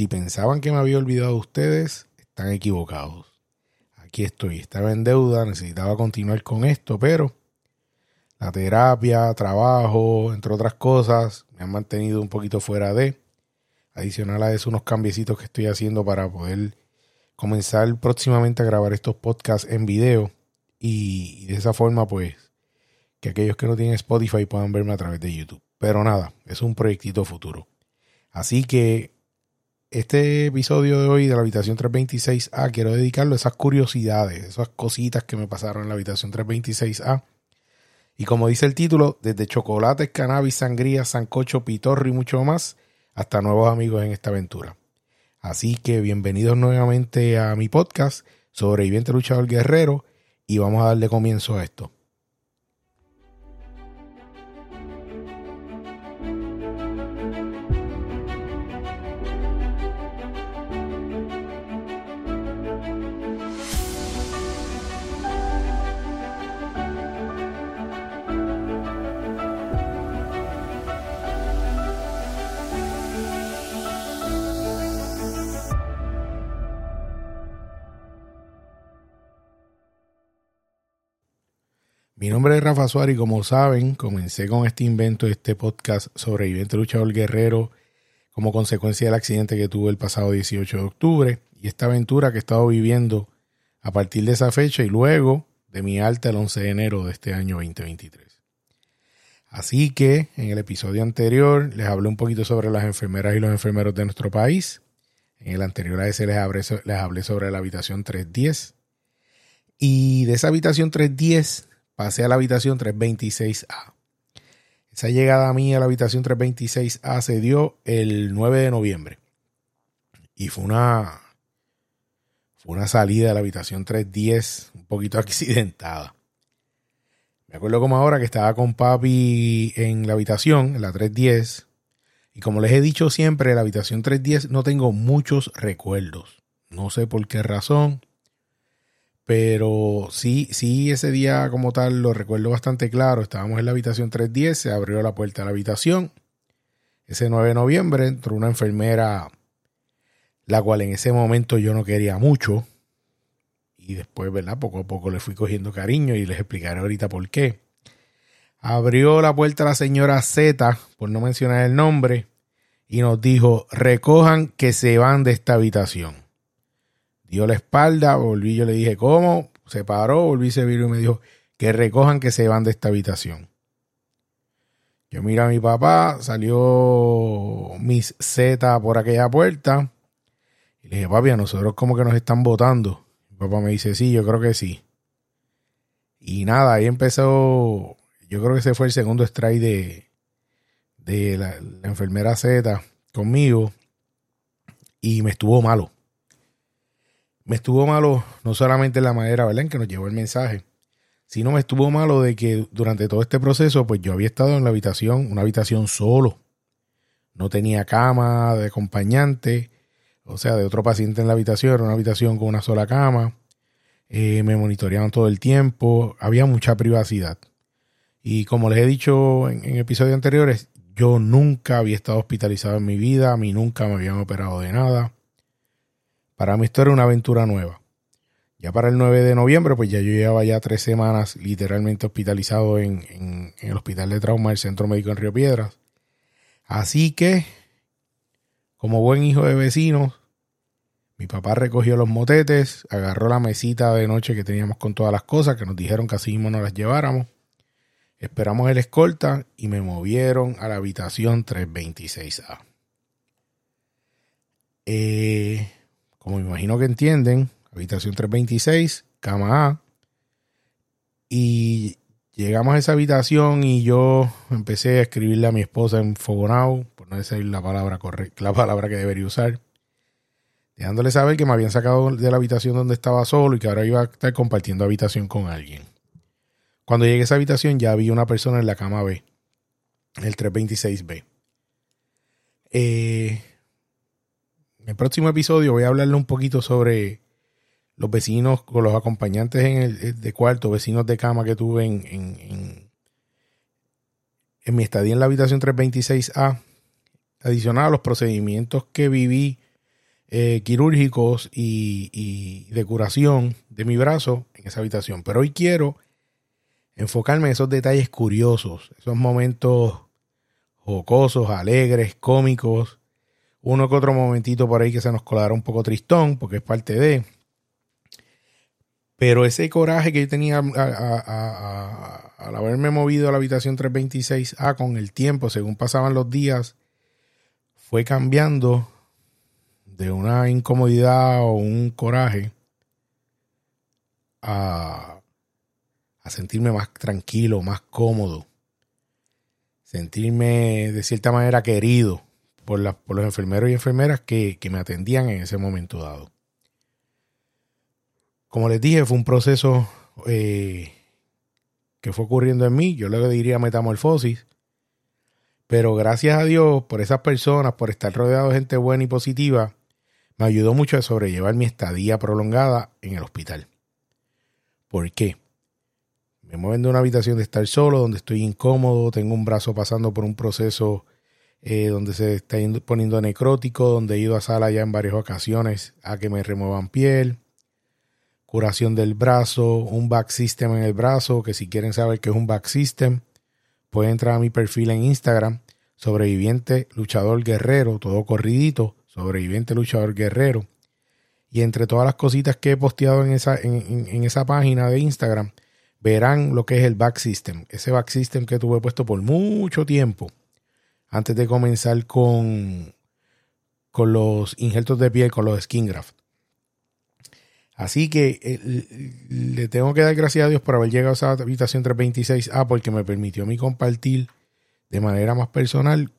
Si pensaban que me había olvidado de ustedes, están equivocados. Aquí estoy, estaba en deuda, necesitaba continuar con esto, pero la terapia, trabajo, entre otras cosas, me han mantenido un poquito fuera de. Adicional a eso, unos cambiecitos que estoy haciendo para poder comenzar próximamente a grabar estos podcasts en video y de esa forma, pues, que aquellos que no tienen Spotify puedan verme a través de YouTube. Pero nada, es un proyectito futuro. Así que este episodio de hoy de la habitación 326A quiero dedicarlo a esas curiosidades, esas cositas que me pasaron en la habitación 326A. Y como dice el título, desde chocolates, cannabis, sangría, sancocho, pitorro y mucho más, hasta nuevos amigos en esta aventura. Así que bienvenidos nuevamente a mi podcast, Sobreviviente Luchador Guerrero, y vamos a darle comienzo a esto. Nombre es Rafa Suárez y como saben, comencé con este invento, este podcast Sobreviviente Luchador Guerrero, como consecuencia del accidente que tuve el pasado 18 de octubre y esta aventura que he estado viviendo a partir de esa fecha y luego de mi alta el 11 de enero de este año 2023. Así que en el episodio anterior les hablé un poquito sobre las enfermeras y los enfermeros de nuestro país. En el anterior a ese les hablé sobre la habitación 310. Y de esa habitación 310 pasé a la habitación 326A. Esa llegada a mí a la habitación 326A se dio el 9 de noviembre. Y fue una, fue una salida de la habitación 310 un poquito accidentada. Me acuerdo como ahora que estaba con papi en la habitación, en la 310. Y como les he dicho siempre, la habitación 310 no tengo muchos recuerdos. No sé por qué razón. Pero sí, sí, ese día como tal lo recuerdo bastante claro. Estábamos en la habitación 310, se abrió la puerta de la habitación. Ese 9 de noviembre entró una enfermera, la cual en ese momento yo no quería mucho. Y después, ¿verdad? Poco a poco le fui cogiendo cariño y les explicaré ahorita por qué. Abrió la puerta la señora Z, por no mencionar el nombre, y nos dijo, recojan que se van de esta habitación dio la espalda, volví, yo le dije, ¿cómo? Se paró, volví, se viró y me dijo, que recojan que se van de esta habitación. Yo miro a mi papá, salió mis Z por aquella puerta. Y le dije, papi, a nosotros como que nos están votando. Mi papá me dice, sí, yo creo que sí. Y nada, ahí empezó, yo creo que ese fue el segundo strike de, de la enfermera Z conmigo. Y me estuvo malo me estuvo malo no solamente la manera, ¿verdad?, en que nos llevó el mensaje, sino me estuvo malo de que durante todo este proceso, pues yo había estado en la habitación, una habitación solo. No tenía cama de acompañante, o sea, de otro paciente en la habitación, era una habitación con una sola cama. Eh, me monitoreaban todo el tiempo, había mucha privacidad. Y como les he dicho en, en episodios anteriores, yo nunca había estado hospitalizado en mi vida, a mí nunca me habían operado de nada. Para mí esto era una aventura nueva. Ya para el 9 de noviembre, pues ya yo llevaba ya tres semanas literalmente hospitalizado en, el hospital de trauma del Centro Médico en Río Piedras. Así que, como buen hijo de vecinos, mi papá recogió los motetes, agarró la mesita de noche que teníamos con todas las cosas, que nos dijeron que así mismo nos las lleváramos. Esperamos el escolta y me movieron a la habitación 326A. Eh, como me imagino que entienden, habitación 326, cama A. Y llegamos a esa habitación y yo empecé a escribirle a mi esposa en Fogonau, por no decir la palabra correcta, la palabra que debería usar, dejándole saber que me habían sacado de la habitación donde estaba solo y que ahora iba a estar compartiendo habitación con alguien. Cuando llegué a esa habitación ya había una persona en la cama B, el 326B. Eh, el próximo episodio voy a hablarle un poquito sobre los vecinos con los acompañantes en el de cuarto, vecinos de cama que tuve en, en, en, mi estadía en la habitación 326A. Adicional a los procedimientos que viví eh, quirúrgicos y, y, de curación de mi brazo en esa habitación. Pero hoy quiero enfocarme en esos detalles curiosos, esos momentos jocosos, alegres, cómicos, uno que otro momentito por ahí que se nos colará un poco tristón, porque es parte de. Pero ese coraje que yo tenía al haberme movido a la habitación 326A con el tiempo, según pasaban los días, fue cambiando de una incomodidad o un coraje a, a sentirme más tranquilo, más cómodo, sentirme de cierta manera querido por, los enfermeros y enfermeras que, me atendían en ese momento dado. Como les dije, fue un proceso eh, que fue ocurriendo en mí, yo luego diría metamorfosis, pero gracias a Dios por esas personas, por estar rodeado de gente buena y positiva, me ayudó mucho a sobrellevar mi estadía prolongada en el hospital. ¿Por qué? Me mueven de una habitación de estar solo, donde estoy incómodo, tengo un brazo pasando por un proceso eh, donde se está poniendo necrótico, donde he ido a sala ya en varias ocasiones a que me remuevan piel, curación del brazo, un back system en el brazo, que si quieren saber qué es un back system, pueden entrar a mi perfil en Instagram, sobreviviente luchador guerrero, todo corridito, sobreviviente luchador guerrero. Y entre todas las cositas que he posteado en esa, en esa página de Instagram, verán lo que es el back system. Ese back system que tuve puesto por mucho tiempo antes de comenzar con, con los injertos de piel, con los skin graft. Así que eh, le tengo que dar gracias a Dios por haber llegado a esa habitación 326A porque me permitió a mí compartir de manera más personal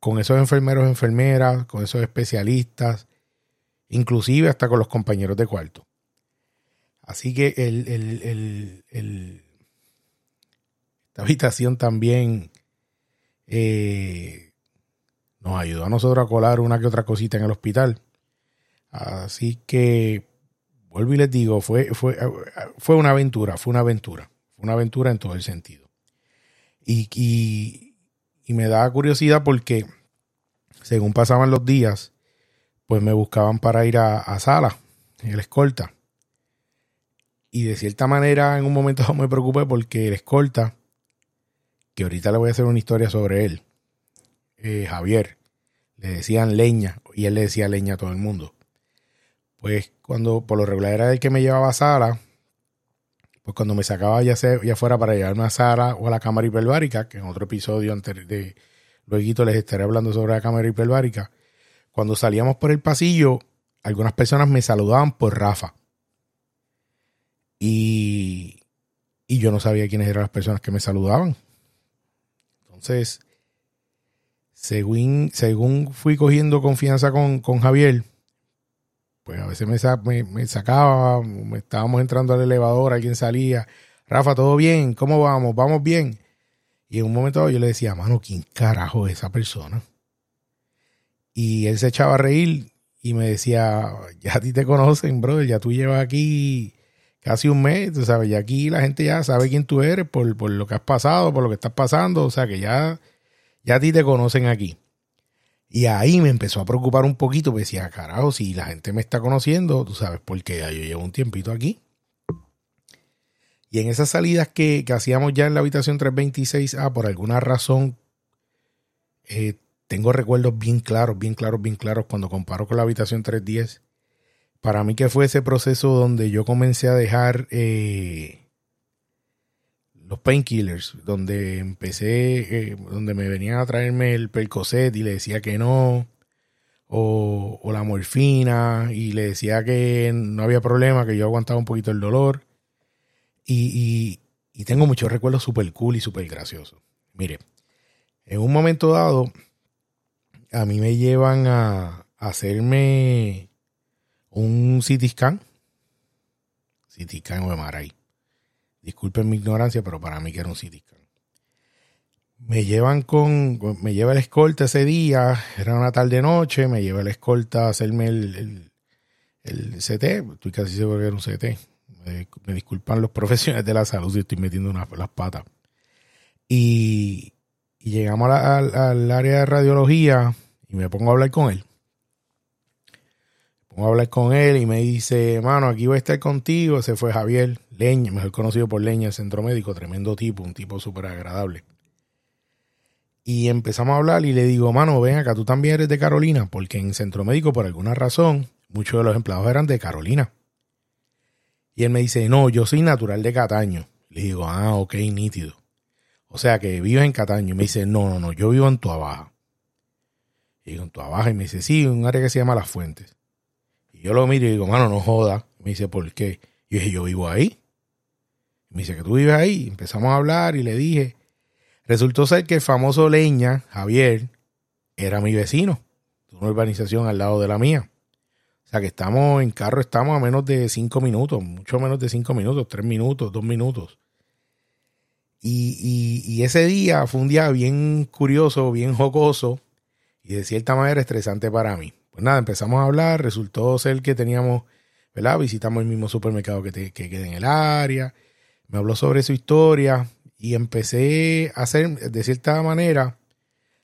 con esos enfermeros, enfermeras, con esos especialistas, inclusive hasta con los compañeros de cuarto. Así que el, esta habitación también eh, nos ayudó a nosotros a colar una que otra cosita en el hospital. Así que, vuelvo y les digo, fue, fue, fue una aventura, fue una aventura, fue una aventura en todo el sentido. Y, y, me da curiosidad porque, según pasaban los días, pues me buscaban para ir a, a sala, en el escolta. Y de cierta manera, en un momento me preocupé porque el escolta que ahorita le voy a hacer una historia sobre él. Eh, Javier, le decían leña y él le decía leña a todo el mundo. Pues cuando por lo regular era el que me llevaba a Sara, pues cuando me sacaba ya, sea, ya fuera para llevarme a Sara o a la cámara hiperbárica, que en otro episodio antes de luego les estaré hablando sobre la cámara hiperbárica, cuando salíamos por el pasillo, algunas personas me saludaban por Rafa. Y, y yo no sabía quiénes eran las personas que me saludaban. Entonces, según, según fui cogiendo confianza con, Javier, pues a veces me, me, sacaba, me estábamos entrando al elevador, alguien salía, Rafa, ¿todo bien? ¿Cómo vamos? ¿Vamos bien? Y en un momento yo le decía, mano, ¿quién carajo es esa persona? Y él se echaba a reír y me decía, ya a ti te conocen, brother, ya tú llevas aquí casi un mes, tú sabes, y aquí la gente ya sabe quién tú eres por, lo que has pasado, por lo que estás pasando, o sea que ya, ya a ti te conocen aquí. Y ahí me empezó a preocupar un poquito, porque decía, carajo, si la gente me está conociendo, tú sabes, porque yo llevo un tiempito aquí. Y en esas salidas que, hacíamos ya en la habitación 326A, por alguna razón, eh, tengo recuerdos bien claros, bien claros, bien claros cuando comparo con la habitación 310 para mí que fue ese proceso donde yo comencé a dejar eh, los painkillers, donde empecé, eh, donde me venían a traerme el percocet y le decía que no, o, la morfina y le decía que no había problema, que yo aguantaba un poquito el dolor. Y, y, tengo muchos recuerdos súper cool y súper graciosos. Mire, en un momento dado, a mí me llevan a hacerme un CT scan. CT scan o MRI. Disculpen mi ignorancia, pero para mí que era un CT scan. Me llevan con, me lleva el escolta ese día, era una tarde noche, me lleva el escolta a hacerme el, el, CT, estoy casi seguro que era un CT. Me, disculpan los profesionales de la salud si estoy metiendo las patas. Y, llegamos al área de radiología y me pongo a hablar con él Vamos a hablar con él y me dice, mano, aquí voy a estar contigo. Se fue Javier Leña, mejor conocido por Leña, el centro médico, tremendo tipo, un tipo súper agradable. Y empezamos a hablar y le digo, mano, ven acá, tú también eres de Carolina, porque en centro médico, por alguna razón, muchos de los empleados eran de Carolina. Y él me dice, no, yo soy natural de Cataño. Le digo, ah, ok, nítido. O sea que vives en Cataño. Y me dice, no, no, no, yo vivo en Tuabaja. Y digo, en Tuabaja. Y me dice, sí, un área que se llama Las Fuentes. Y yo lo miro y digo, mano, no joda. me dice, ¿por qué? Y yo dije, yo vivo ahí. Y me dice, que tú vives ahí. Y empezamos a hablar y le dije. Resultó ser que el famoso Leña, Javier, era mi vecino. De una urbanización al lado de la mía. O sea que estamos en carro, estamos a menos de cinco minutos, mucho menos de cinco minutos, tres minutos, dos minutos. Y, y, ese día fue un día bien curioso, bien jocoso y de cierta manera estresante para mí. Pues nada, empezamos a hablar, resultó ser que teníamos, ¿verdad? Visitamos el mismo supermercado que, que queda en el área, me habló sobre su historia y empecé a hacer, de cierta manera,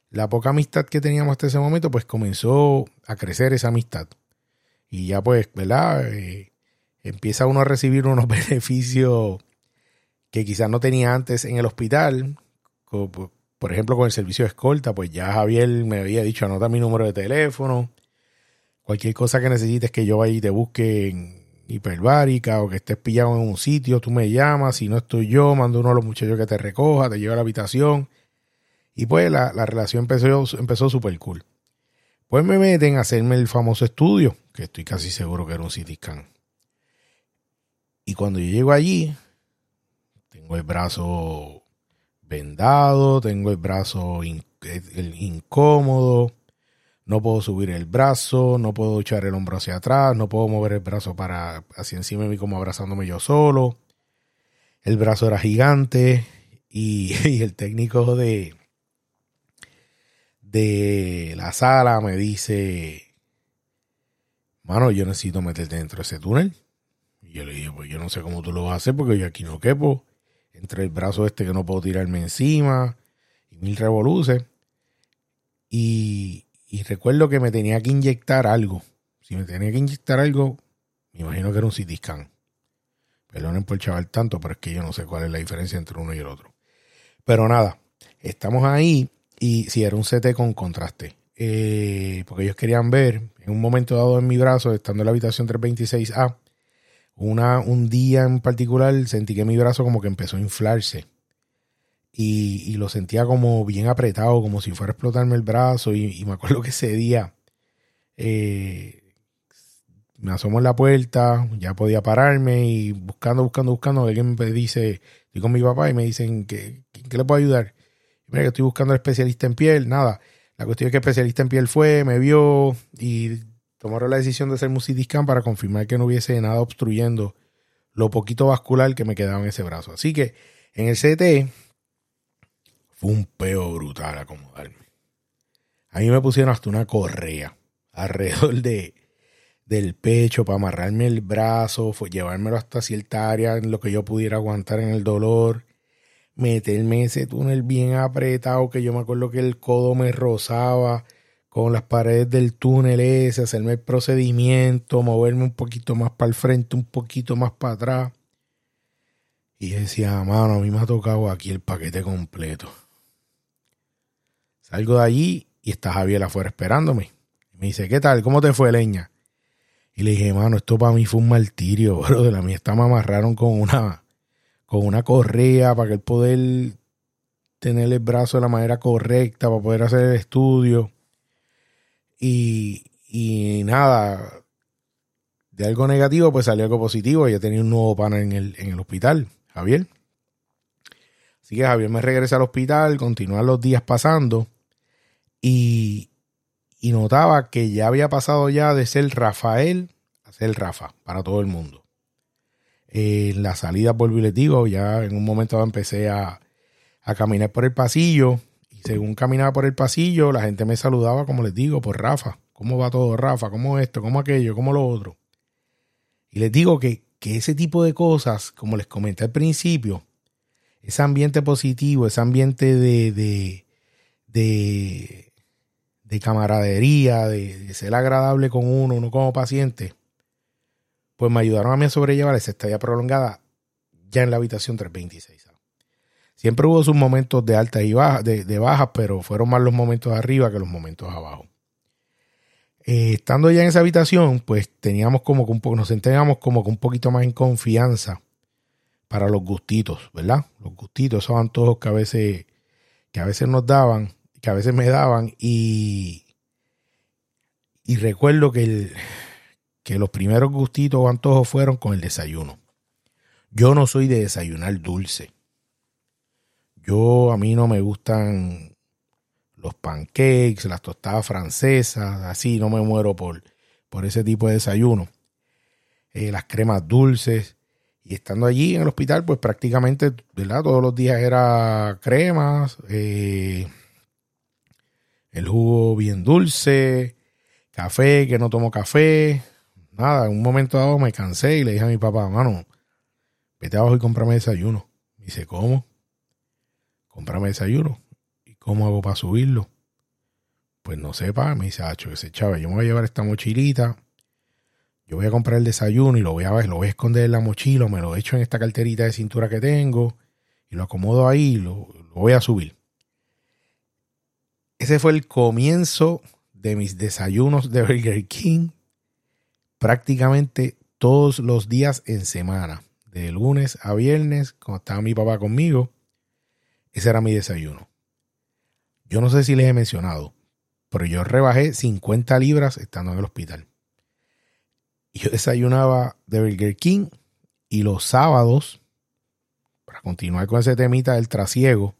la poca amistad que teníamos hasta ese momento, pues comenzó a crecer esa amistad. Y ya pues, ¿verdad? Eh, empieza uno a recibir unos beneficios que quizás no tenía antes en el hospital. Por ejemplo, con el servicio de escolta, pues ya Javier me había dicho, anota mi número de teléfono. Cualquier cosa que necesites que yo vaya y te busque en hiperbárica o que estés pillado en un sitio, tú me llamas. Si no estoy yo, mando uno de los muchachos que te recoja, te lleva a la habitación. Y pues la, la relación empezó, empezó súper cool. Pues me meten a hacerme el famoso estudio, que estoy casi seguro que era un CT scan. Y cuando yo llego allí, tengo el brazo vendado, tengo el brazo incómodo, no puedo subir el brazo, no puedo echar el hombro hacia atrás, no puedo mover el brazo para hacia encima de mí como abrazándome yo solo. El brazo era gigante y el técnico de, de la sala me dice, mano, yo necesito meterte dentro de ese túnel. Y yo le dije, pues yo no sé cómo tú lo vas a hacer porque yo aquí no quepo. Entre el brazo este que no puedo tirarme encima y mil revoluces. Y, y recuerdo que me tenía que inyectar algo. Si me tenía que inyectar algo, me imagino que era un CT scan. Perdonen por chaval tanto, pero es que yo no sé cuál es la diferencia entre uno y el otro. Pero nada, estamos ahí y si era un CT con contraste. Eh, porque ellos querían ver, en un momento dado en mi brazo, estando en la habitación 326A, una, un día en particular sentí que mi brazo como que empezó a inflarse. Y, lo sentía como bien apretado, como si fuera a explotarme el brazo. Y, me acuerdo que ese día eh, me asomo en la puerta, ya podía pararme y buscando, buscando, buscando, alguien me dice, estoy con mi papá y me dicen que, ¿qué le puedo ayudar? mira que estoy buscando al especialista en piel, nada. La cuestión es que el especialista en piel fue, me vio y tomaron la decisión de hacer un CT para confirmar que no hubiese nada obstruyendo lo poquito vascular que me quedaba en ese brazo. Así que en el CT un peo brutal acomodarme. A mí me pusieron hasta una correa alrededor de, del pecho para amarrarme el brazo, fue llevármelo hasta cierta área en lo que yo pudiera aguantar en el dolor meterme ese túnel bien apretado que yo me acuerdo que el codo me rozaba con las paredes del túnel ese, hacerme el procedimiento, moverme un poquito más para el frente, un poquito más para atrás. Y decía, mano, a mí me ha tocado aquí el paquete completo. Salgo de allí y está Javier afuera esperándome. Me dice, ¿qué tal? ¿Cómo te fue, leña? Y le dije, mano, esto para mí fue un martirio, bro. De la mía me amarraron con una con una correa para que él poder tener el brazo de la manera correcta, para poder hacer el estudio. Y, y nada, de algo negativo, pues salió algo positivo. Ya tenía un nuevo pana en el, en el hospital, Javier. Así que Javier me regresa al hospital, continúan los días pasando y, notaba que ya había pasado ya de ser Rafael a ser Rafa para todo el mundo. En la salida, les digo, ya en un momento empecé a, caminar por el pasillo y según caminaba por el pasillo, la gente me saludaba, como les digo, por Rafa. ¿Cómo va todo, Rafa? ¿Cómo esto? ¿Cómo aquello? ¿Cómo lo otro? Y les digo que, que ese tipo de cosas, como les comenté al principio, ese ambiente positivo, ese ambiente de, de, de camaradería, de, ser agradable con uno, uno como paciente, pues me ayudaron a mí a sobrellevar esa estadía prolongada ya en la habitación 326. Siempre hubo sus momentos de altas y bajas, de, bajas, pero fueron más los momentos arriba que los momentos abajo. Eh, estando ya en esa habitación, pues teníamos como que un poco, nos sentíamos como que un poquito más en confianza para los gustitos, ¿verdad? Los gustitos, esos antojos que a veces, que a veces nos daban, que a veces me daban, y, y recuerdo que, el, que los primeros gustitos o antojos fueron con el desayuno. Yo no soy de desayunar dulce. Yo, a mí no me gustan los pancakes, las tostadas francesas, así, no me muero por, por ese tipo de desayuno. Eh, las cremas dulces. Y estando allí en el hospital, pues prácticamente, ¿verdad? Todos los días era cremas, eh, el jugo bien dulce, café, que no tomo café. Nada, en un momento dado me cansé y le dije a mi papá, mano, vete abajo y cómprame desayuno. Me dice, ¿cómo? Cómprame desayuno. ¿Y cómo hago para subirlo? Pues no sepa, me dice, Hacho, ese chava, yo me voy a llevar esta mochilita, yo voy a comprar el desayuno y lo voy a lo voy a esconder en la mochila, me lo echo en esta carterita de cintura que tengo y lo acomodo ahí y lo, lo voy a subir. Ese fue el comienzo de mis desayunos de Burger King prácticamente todos los días en semana, de lunes a viernes, cuando estaba mi papá conmigo, ese era mi desayuno. Yo no sé si les he mencionado, pero yo rebajé 50 libras estando en el hospital. Y yo desayunaba de Burger King y los sábados, para continuar con ese temita del trasiego,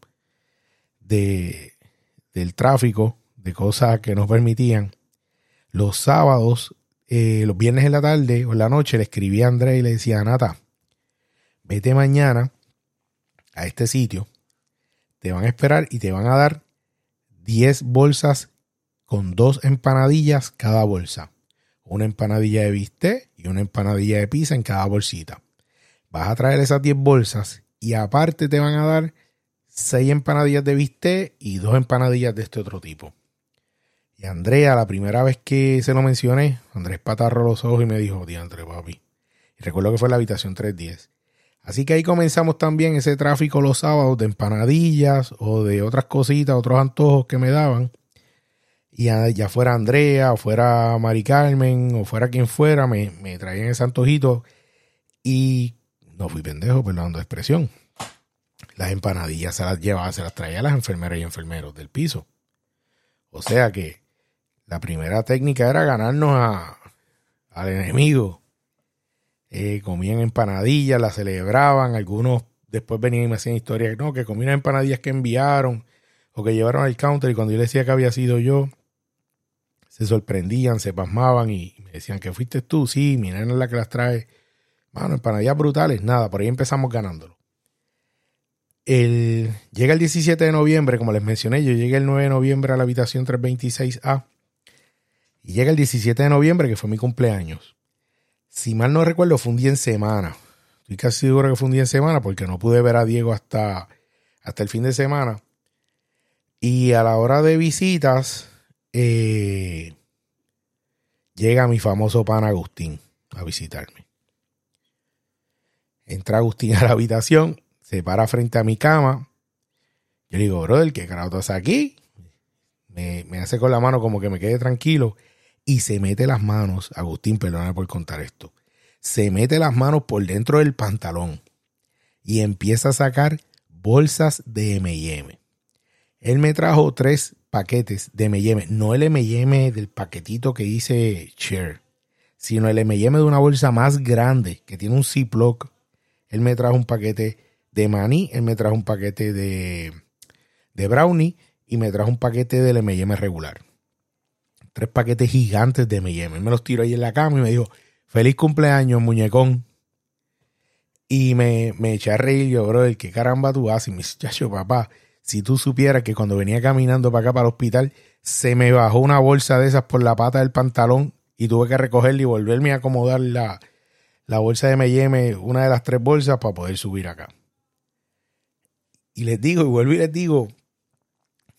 de, del tráfico, de cosas que nos permitían, los sábados, eh, los viernes en la tarde o en la noche, le escribí a André y le decía, Nata, vete mañana a este sitio te van a esperar y te van a dar 10 bolsas con dos empanadillas cada bolsa. Una empanadilla de bistec y una empanadilla de pizza en cada bolsita. Vas a traer esas 10 bolsas y aparte te van a dar 6 empanadillas de bistec y dos empanadillas de este otro tipo. Y Andrea, la primera vez que se lo mencioné, Andrés patarró los ojos y me dijo, diantre papi. Y recuerdo que fue la habitación 310. Así que ahí comenzamos también ese tráfico los sábados de empanadillas o de otras cositas, otros antojos que me daban. Y ya fuera Andrea, o fuera Mari Carmen, o fuera quien fuera, me, traían ese antojito. Y no fui pendejo, perdón, de expresión. Las empanadillas se las llevaba, se las traía a las enfermeras y enfermeros del piso. O sea que la primera técnica era ganarnos al enemigo eh, comían empanadillas, las celebraban, algunos después venían y me hacían historias, no, que comían empanadillas que enviaron o que llevaron al counter y cuando yo les decía que había sido yo, se sorprendían, se pasmaban y me decían que fuiste tú, sí, mi nena es la que las trae. Bueno, empanadillas brutales, nada, por ahí empezamos ganándolo. El, llega el 17 de noviembre, como les mencioné, yo llegué el 9 de noviembre a la habitación 326A y llega el 17 de noviembre, que fue mi cumpleaños si mal no recuerdo, fue un día en semana. Estoy casi seguro que fue un día en semana porque no pude ver a Diego hasta, hasta el fin de semana. Y a la hora de visitas, eh, llega mi famoso pan Agustín a visitarme. Entra Agustín a la habitación, se para frente a mi cama. Yo le digo, brother, ¿qué carajo estás aquí? Me, me hace con la mano como que me quede tranquilo y se mete las manos, Agustín, perdóname por contar esto, se mete las manos por dentro del pantalón y empieza a sacar bolsas de M&M. Él me trajo tres paquetes de M&M, no el M&M del paquetito que dice Share, sino el M&M de una bolsa más grande que tiene un Ziploc. Él me trajo un paquete de maní, él me trajo un paquete de, de brownie y me trajo un paquete del M&M regular tres paquetes gigantes de M&M. me los tiró ahí en la cama y me dijo, feliz cumpleaños, muñecón. Y me, me eché a reír yo, bro, ¿qué caramba tú haces? Y me dice, chacho, papá, si tú supieras que cuando venía caminando para acá, para el hospital, se me bajó una bolsa de esas por la pata del pantalón y tuve que recogerla y volverme a acomodar la, la bolsa de M&M, una de las tres bolsas, para poder subir acá. Y les digo, y vuelvo y les digo,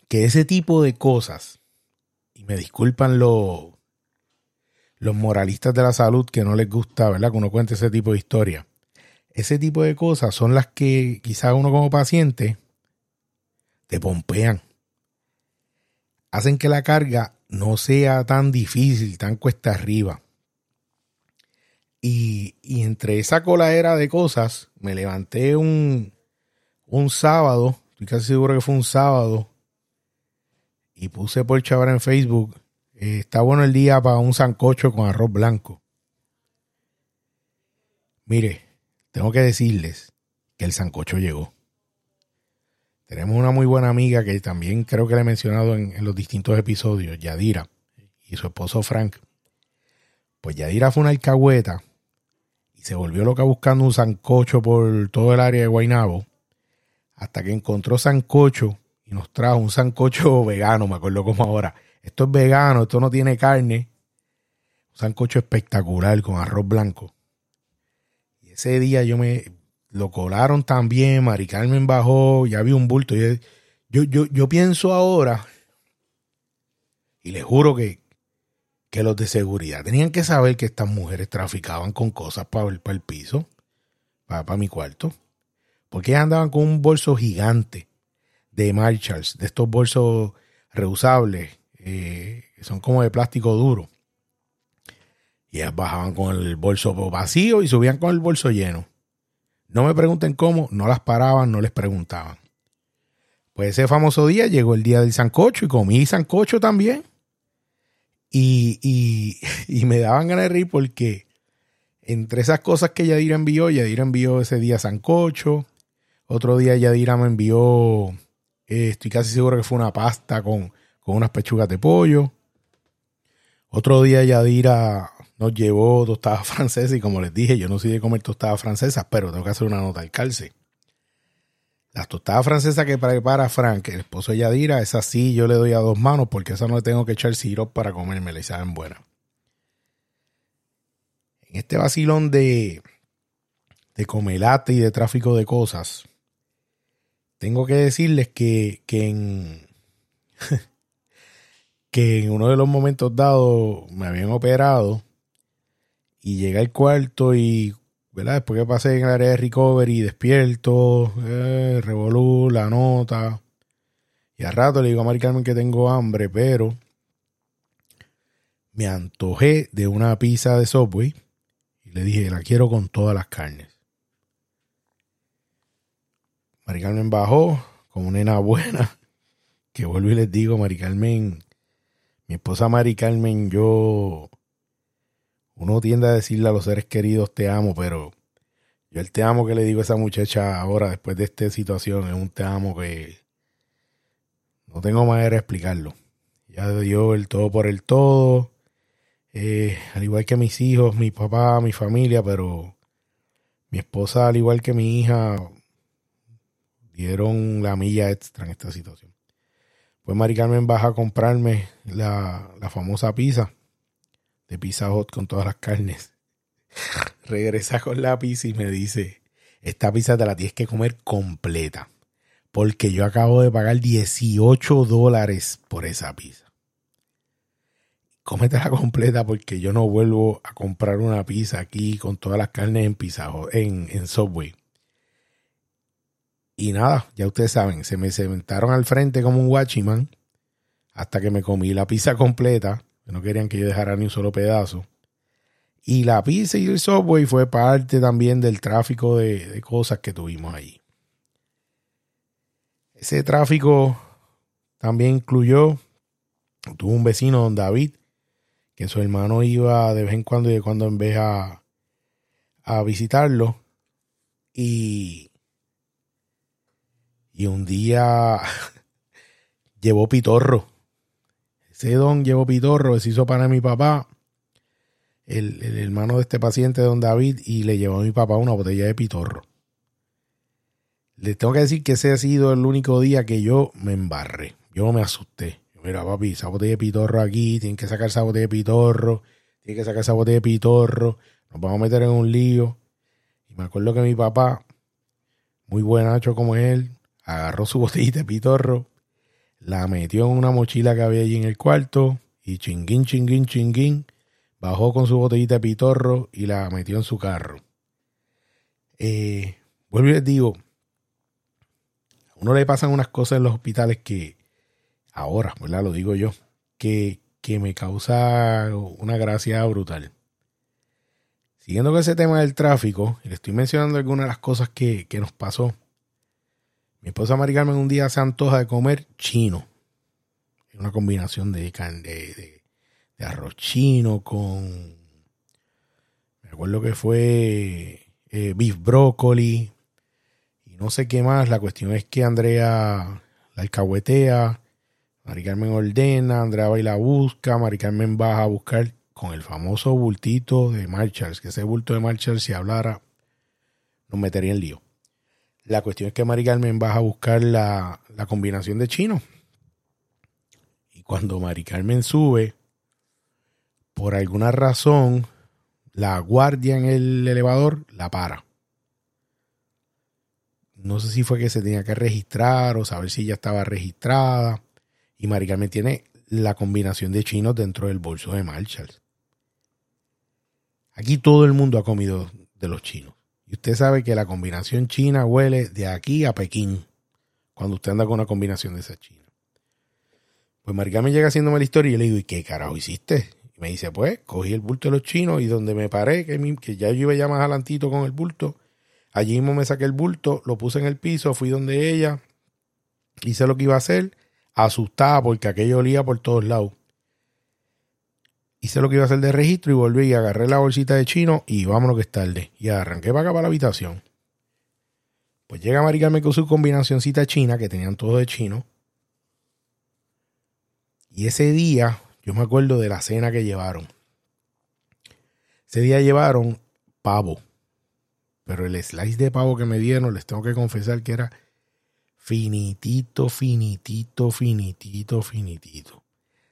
que ese tipo de cosas y me disculpan los, los moralistas de la salud que no les gusta, ¿verdad? Que uno cuente ese tipo de historia. Ese tipo de cosas son las que quizás uno como paciente te pompean. Hacen que la carga no sea tan difícil, tan cuesta arriba. Y, y entre esa coladera de cosas, me levanté un, un sábado, estoy casi seguro que fue un sábado, y puse por chaval en Facebook, eh, está bueno el día para un sancocho con arroz blanco. Mire, tengo que decirles que el sancocho llegó. Tenemos una muy buena amiga que también creo que le he mencionado en, los distintos episodios, Yadira, y su esposo Frank. Pues Yadira fue una alcahueta y se volvió loca buscando un sancocho por todo el área de Guaynabo, hasta que encontró sancocho y nos trajo un sancocho vegano, me acuerdo como ahora. Esto es vegano, esto no tiene carne. Un sancocho espectacular con arroz blanco. Y ese día yo me lo colaron también, Mari Carmen bajó, ya vi un bulto. Yo, yo, yo, pienso ahora, y le juro que, que los de seguridad tenían que saber que estas mujeres traficaban con cosas para el, para el piso, para, para mi cuarto. Porque andaban con un bolso gigante de Marshalls, de estos bolsos reusables, eh, que son como de plástico duro. Y ellas bajaban con el bolso vacío y subían con el bolso lleno. No me pregunten cómo, no las paraban, no les preguntaban. Pues ese famoso día llegó el día del sancocho y comí sancocho también. Y, y, y me daban ganas de reír porque entre esas cosas que Yadira envió, Yadira envió ese día sancocho. Otro día Yadira me envió eh, estoy casi seguro que fue una pasta con, con unas pechugas de pollo. Otro día Yadira nos llevó tostadas francesas y como les dije, yo no soy de comer tostadas francesas, pero tengo que hacer una nota al calce. Las tostadas francesas que prepara Frank, el esposo de Yadira, es así, yo le doy a dos manos porque esa no le tengo que echar sirope para comérmela y saben buena. En este vacilón de, de comelate y de tráfico de cosas, tengo que decirles que, que en, que en uno de los momentos dados me habían operado y llegué al cuarto y, ¿verdad? Después que pasé en el área de recovery, despierto, eh, revolú, la nota. Y a rato le digo a Mari Carmen que tengo hambre, pero me antojé de una pizza de Subway y le dije, la quiero con todas las carnes. Mari Carmen bajó como nena buena. Que vuelvo y les digo, Mari Carmen, mi esposa Mari Carmen, yo, uno tiende a decirle a los seres queridos te amo, pero yo el te amo que le digo a esa muchacha ahora, después de esta situación, es un te amo que no tengo manera de explicarlo. Ya dio el todo por el todo, eh, al igual que mis hijos, mi papá, mi familia, pero mi esposa, al igual que mi hija, dieron la milla extra en esta situación. Pues Mari Carmen baja a comprarme la, la famosa pizza de Pizza Hot con todas las carnes. Regresa con la pizza y me dice, esta pizza te la tienes que comer completa. Porque yo acabo de pagar 18 dólares por esa pizza. Cómetela completa porque yo no vuelvo a comprar una pizza aquí con todas las carnes en pizza en, en Subway. Y nada, ya ustedes saben, se me sentaron al frente como un guachiman hasta que me comí la pizza completa, no querían que yo dejara ni un solo pedazo. Y la pizza y el subway fue parte también del tráfico de, cosas que tuvimos ahí. Ese tráfico también incluyó, tuvo un vecino, don David, que su hermano iba de vez en cuando y de cuando en vez a, a visitarlo. Y y un día llevó pitorro. Ese don llevó pitorro, se hizo para mi papá, el, hermano de este paciente, don David, y le llevó a mi papá una botella de pitorro. Les tengo que decir que ese ha sido el único día que yo me embarré. Yo me asusté. Mira, papi, esa botella de pitorro aquí, tienen que sacar esa botella de pitorro, tienen que sacar esa botella de pitorro, nos vamos a meter en un lío. Y me acuerdo que mi papá, muy buenacho como él, agarró su botellita de pitorro, la metió en una mochila que había allí en el cuarto y chinguín, chinguín, chinguín, bajó con su botellita de pitorro y la metió en su carro. Eh, vuelvo y les digo, a uno le pasan unas cosas en los hospitales que ahora, ¿verdad? Lo digo yo, que, que me causa una gracia brutal. Siguiendo con ese tema del tráfico, le estoy mencionando algunas de las cosas que, que nos pasó. Mi esposa Mari Carmen un día se antoja de comer chino. Una combinación de, arroz chino con. Me acuerdo que fue eh, beef brócoli y no sé qué más. La cuestión es que Andrea la alcahuetea, Mari Carmen ordena, Andrea va y la busca, Mari Carmen va a buscar con el famoso bultito de Marshalls, que ese bulto de Marshalls si hablara nos metería en lío. La cuestión es que Mari Carmen va a buscar la, la combinación de chino. Y cuando Mari Carmen sube, por alguna razón, la guardia en el elevador la para. No sé si fue que se tenía que registrar o saber si ya estaba registrada. Y Mari Carmen tiene la combinación de chinos dentro del bolso de Marshalls. Aquí todo el mundo ha comido de los chinos. Usted sabe que la combinación china huele de aquí a Pekín. Cuando usted anda con una combinación de esa china. Pues Marica me llega haciéndome la historia y le digo, ¿y qué carajo hiciste? Y me dice, pues, cogí el bulto de los chinos y donde me paré, que, que ya yo iba ya más adelantito con el bulto, allí mismo me saqué el bulto, lo puse en el piso, fui donde ella, hice lo que iba a hacer, asustada porque aquello olía por todos lados hice lo que iba a hacer de registro y volví y agarré la bolsita de chino y vámonos que es tarde. Y arranqué para acá para la habitación. Pues llega Mari con su combinacioncita china, que tenían todo de chino. Y ese día, yo me acuerdo de la cena que llevaron. Ese día llevaron pavo. Pero el slice de pavo que me dieron, les tengo que confesar que era finitito, finitito, finitito, finitito.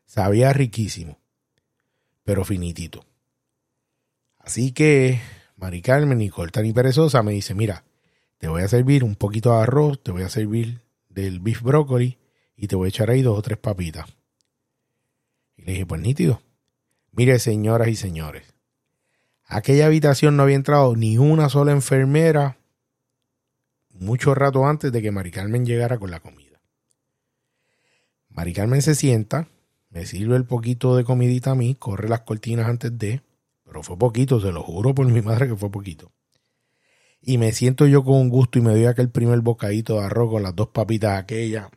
Sabía riquísimo pero finitito. Así que Mari Carmen, ni corta ni perezosa, me dice, mira, te voy a servir un poquito de arroz, te voy a servir del beef brócoli y te voy a echar ahí dos o tres papitas. Y le dije, pues nítido. Mire, señoras y señores, aquella habitación no había entrado ni una sola enfermera mucho rato antes de que Mari Carmen llegara con la comida. Mari Carmen se sienta, me sirve el poquito de comidita a mí, corre las cortinas antes de, pero fue poquito, se lo juro por mi madre que fue poquito. Y me siento yo con un gusto y me doy aquel primer bocadito de arroz con las dos papitas aquellas.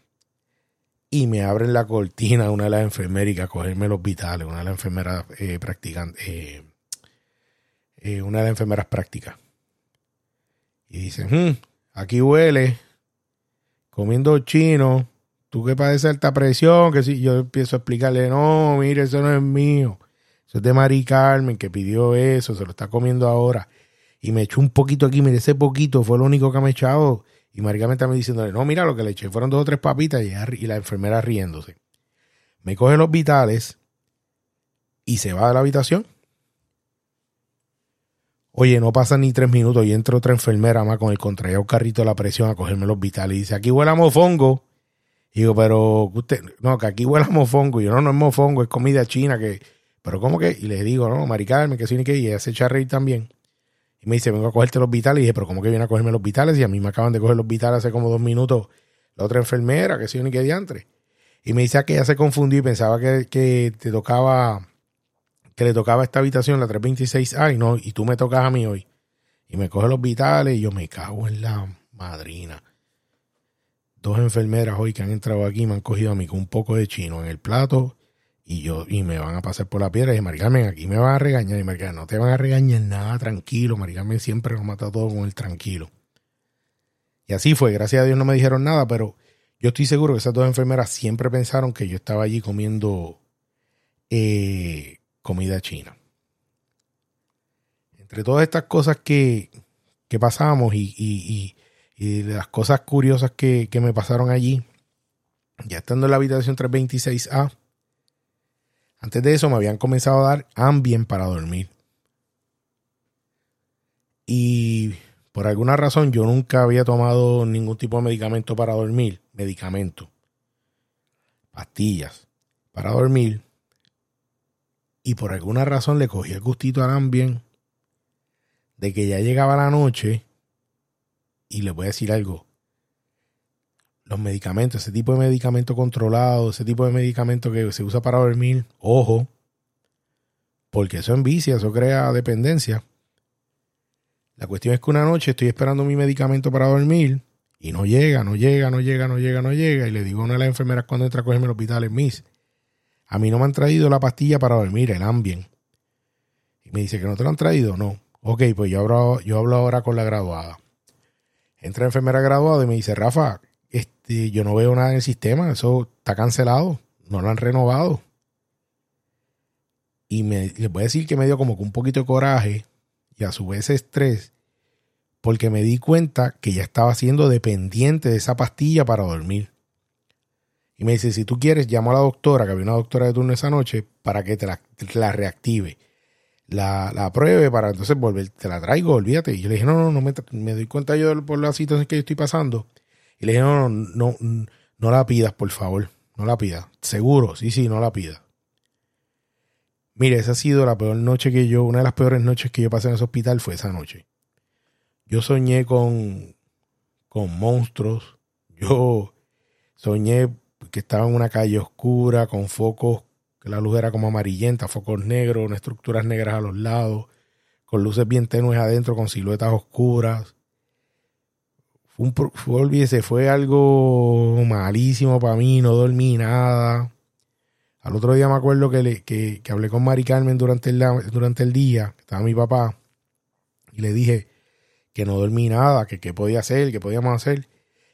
Y me abren la cortina una de las enfermeras cogerme los vitales, una de las enfermeras eh, practicantes, eh, eh, una de las enfermeras prácticas. Y dicen, hmm, aquí huele, comiendo chino, tú que padeces alta presión, que si yo empiezo a explicarle, no, mire, eso no es mío, eso es de Mari Carmen que pidió eso, se lo está comiendo ahora. Y me echó un poquito aquí, mire, ese poquito fue lo único que me ha echado. Y Mari Carmen me diciéndole, no, mira, lo que le eché fueron dos o tres papitas y, y la enfermera riéndose. Me coge los vitales y se va de la habitación. Oye, no pasan ni tres minutos y entra otra enfermera más con el contraído carrito de la presión a cogerme los vitales y dice, aquí huele a mofongo digo, pero usted, no, que aquí huele a mofongo. Y yo, no, no es mofongo, es comida china que, pero ¿cómo que? Y le digo, no, Mari Carmen, que sí ni que, y ella se echa reír también. Y me dice, vengo a cogerte los vitales. Y dije, pero ¿cómo que viene a cogerme los vitales? Y a mí me acaban de coger los vitales hace como dos minutos la otra enfermera, que sí ni que diantre. Y me dice que ella se confundió y pensaba que, que te tocaba, que le tocaba esta habitación, la 326A, y no, y tú me tocas a mí hoy. Y me coge los vitales y yo me cago en la madrina dos enfermeras hoy que han entrado aquí me han cogido a mí con un poco de chino en el plato y yo y me van a pasar por la piedra y Maricarmen aquí me van a regañar y Maricarmen no te van a regañar nada tranquilo Maricarmen siempre nos mata todo con el tranquilo y así fue gracias a Dios no me dijeron nada pero yo estoy seguro que esas dos enfermeras siempre pensaron que yo estaba allí comiendo eh, comida china. Entre todas estas cosas que, que pasamos y y de las cosas curiosas que, me pasaron allí, ya estando en la habitación 326A, antes de eso me habían comenzado a dar Ambien para dormir. Y por alguna razón yo nunca había tomado ningún tipo de medicamento para dormir. Medicamento. Pastillas para dormir. Y por alguna razón le cogí el gustito al Ambien de que ya llegaba la noche y le voy a decir algo. Los medicamentos, ese tipo de medicamento controlado, ese tipo de medicamento que se usa para dormir, ojo, porque eso envicia, eso crea dependencia. La cuestión es que una noche estoy esperando mi medicamento para dormir y no llega, no llega, no llega, no llega, no llega. Y le digo a una de las enfermeras cuando entra a cogerme el hospital, Miss, a mí no me han traído la pastilla para dormir, el Ambien. Y me dice que no te lo han traído, no. Ok, pues yo hablo, yo hablo ahora con la graduada. Entra enfermera graduada y me dice, Rafa, este, yo no veo nada en el sistema, eso está cancelado, no lo han renovado. Y me, les voy a decir que me dio como que un poquito de coraje y a su vez estrés, porque me di cuenta que ya estaba siendo dependiente de esa pastilla para dormir. Y me dice, si tú quieres, llamo a la doctora, que había una doctora de turno esa noche, para que te la, reactive. La, la, pruebe para entonces volver, te la traigo, olvídate. Y yo le dije, no, no, no me, me doy cuenta yo por la situación que yo estoy pasando. Y le dije, no, no, no, no la pidas, por favor. No la pidas. Seguro, sí, sí, no la pidas. Mire, esa ha sido la peor noche que yo, una de las peores noches que yo pasé en ese hospital fue esa noche. Yo soñé con, con monstruos. Yo soñé que estaba en una calle oscura con focos, que la luz era como amarillenta, focos negros, estructuras negras a los lados, con luces bien tenues adentro, con siluetas oscuras. Un, fue, fue algo malísimo para mí, no dormí nada. Al otro día me acuerdo que, le, que, hablé con Mari Carmen durante el, durante el día, estaba mi papá, y le dije que no dormí nada, que qué podía hacer, qué podíamos hacer.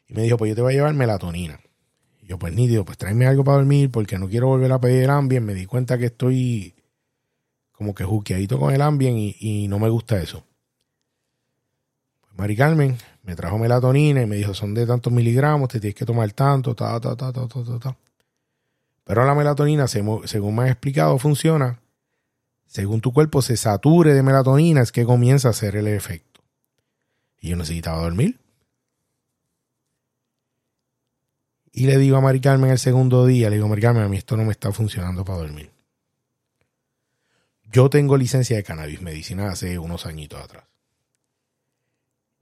Y me dijo, pues yo te voy a llevar melatonina. Y yo, pues nítido, pues tráeme algo para dormir porque no quiero volver a pedir el Ambien. Me di cuenta que estoy como que juqueadito con el Ambien y, no me gusta eso. Pues Mari Carmen me trajo melatonina y me dijo, son de tantos miligramos, te tienes que tomar tanto, ta, ta, ta, ta, ta, ta, ta. Pero la melatonina, según me ha explicado, funciona. Según tu cuerpo se sature de melatonina, es que comienza a hacer el efecto. Y yo necesitaba dormir. Y le digo a Mari Carmen el segundo día, le digo, Mari Carmen, a mí esto no me está funcionando para dormir. Yo tengo licencia de cannabis medicina hace unos añitos atrás.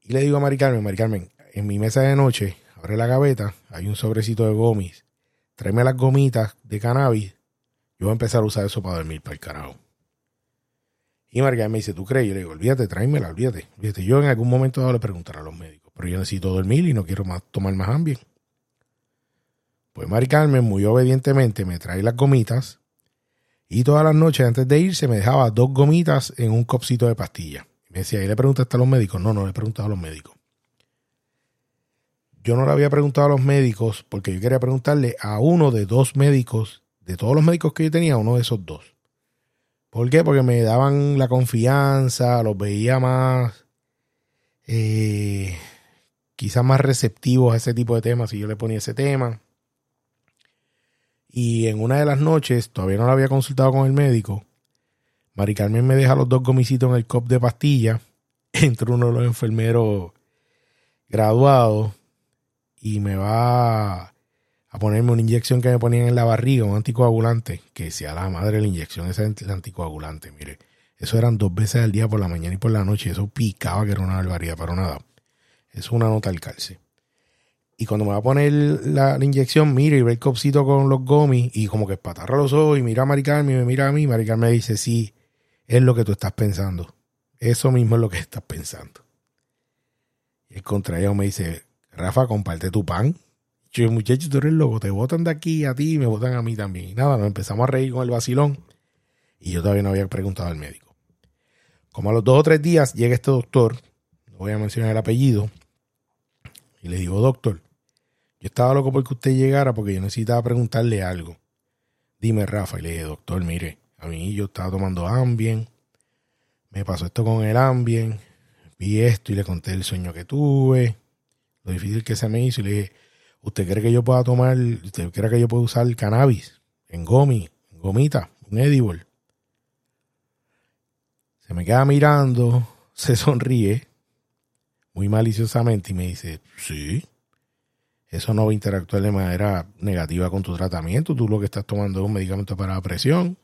Y le digo a Mari Carmen, Mari Carmen, en mi mesa de noche, abre la gaveta, hay un sobrecito de gomis tráeme las gomitas de cannabis, yo voy a empezar a usar eso para dormir, para el carajo. Y Margarita me dice, ¿tú crees? Yo le digo, olvídate, tráemela, olvídate, olvídate. Yo en algún momento dado le preguntaré a los médicos, pero yo necesito dormir y no quiero tomar más ambien. Pues Mari Carmen muy obedientemente me trae las gomitas y todas las noches antes de irse me dejaba dos gomitas en un copcito de pastilla. Me decía, ¿y le preguntaste a los médicos? No, no le he preguntado a los médicos yo no le había preguntado a los médicos porque yo quería preguntarle a uno de dos médicos, de todos los médicos que yo tenía, uno de esos dos. ¿Por qué? Porque me daban la confianza, los veía más, eh, quizás más receptivos a ese tipo de temas si yo le ponía ese tema. Y en una de las noches, todavía no lo había consultado con el médico, Mari Carmen me deja los dos gomicitos en el cop de pastilla. Entra uno de los enfermeros graduados y me va a ponerme una inyección que me ponían en la barriga, un anticoagulante, que sea la madre la inyección, ese anticoagulante, mire. Eso eran dos veces al día por la mañana y por la noche. Eso picaba que era una barbaridad, pero nada. Es una nota al calce. Y cuando me va a poner la, inyección, mire y ve el copcito con los gomis y como que espatarra los ojos y mira a Maricarmen y me mira a mí. Maricarmen me dice, sí, es lo que tú estás pensando. Eso mismo es lo que estás pensando. Y el contrario me dice, Rafa, comparte tu pan. Yo, muchachos, tú eres loco, te votan de aquí a ti y me votan a mí también. Y nada, nos empezamos a reír con el vacilón. Y yo todavía no había preguntado al médico. Como a los dos o tres días llega este doctor, no voy a mencionar el apellido, y le digo, doctor, yo estaba loco porque usted llegara porque yo necesitaba preguntarle algo. Dime, Rafa, y le dije, doctor, mire, a mí yo estaba tomando Ambien, me pasó esto con el Ambien, vi esto y le conté el sueño que tuve, lo difícil que se me hizo. Y le dije, ¿usted cree que yo pueda tomar, usted cree que yo puedo usar cannabis en gomi, en gomita, un edible? Se me queda mirando, se sonríe muy maliciosamente y me dice, sí, eso no va a interactuar de manera negativa con tu tratamiento. Tú lo que estás tomando es un medicamento para la presión.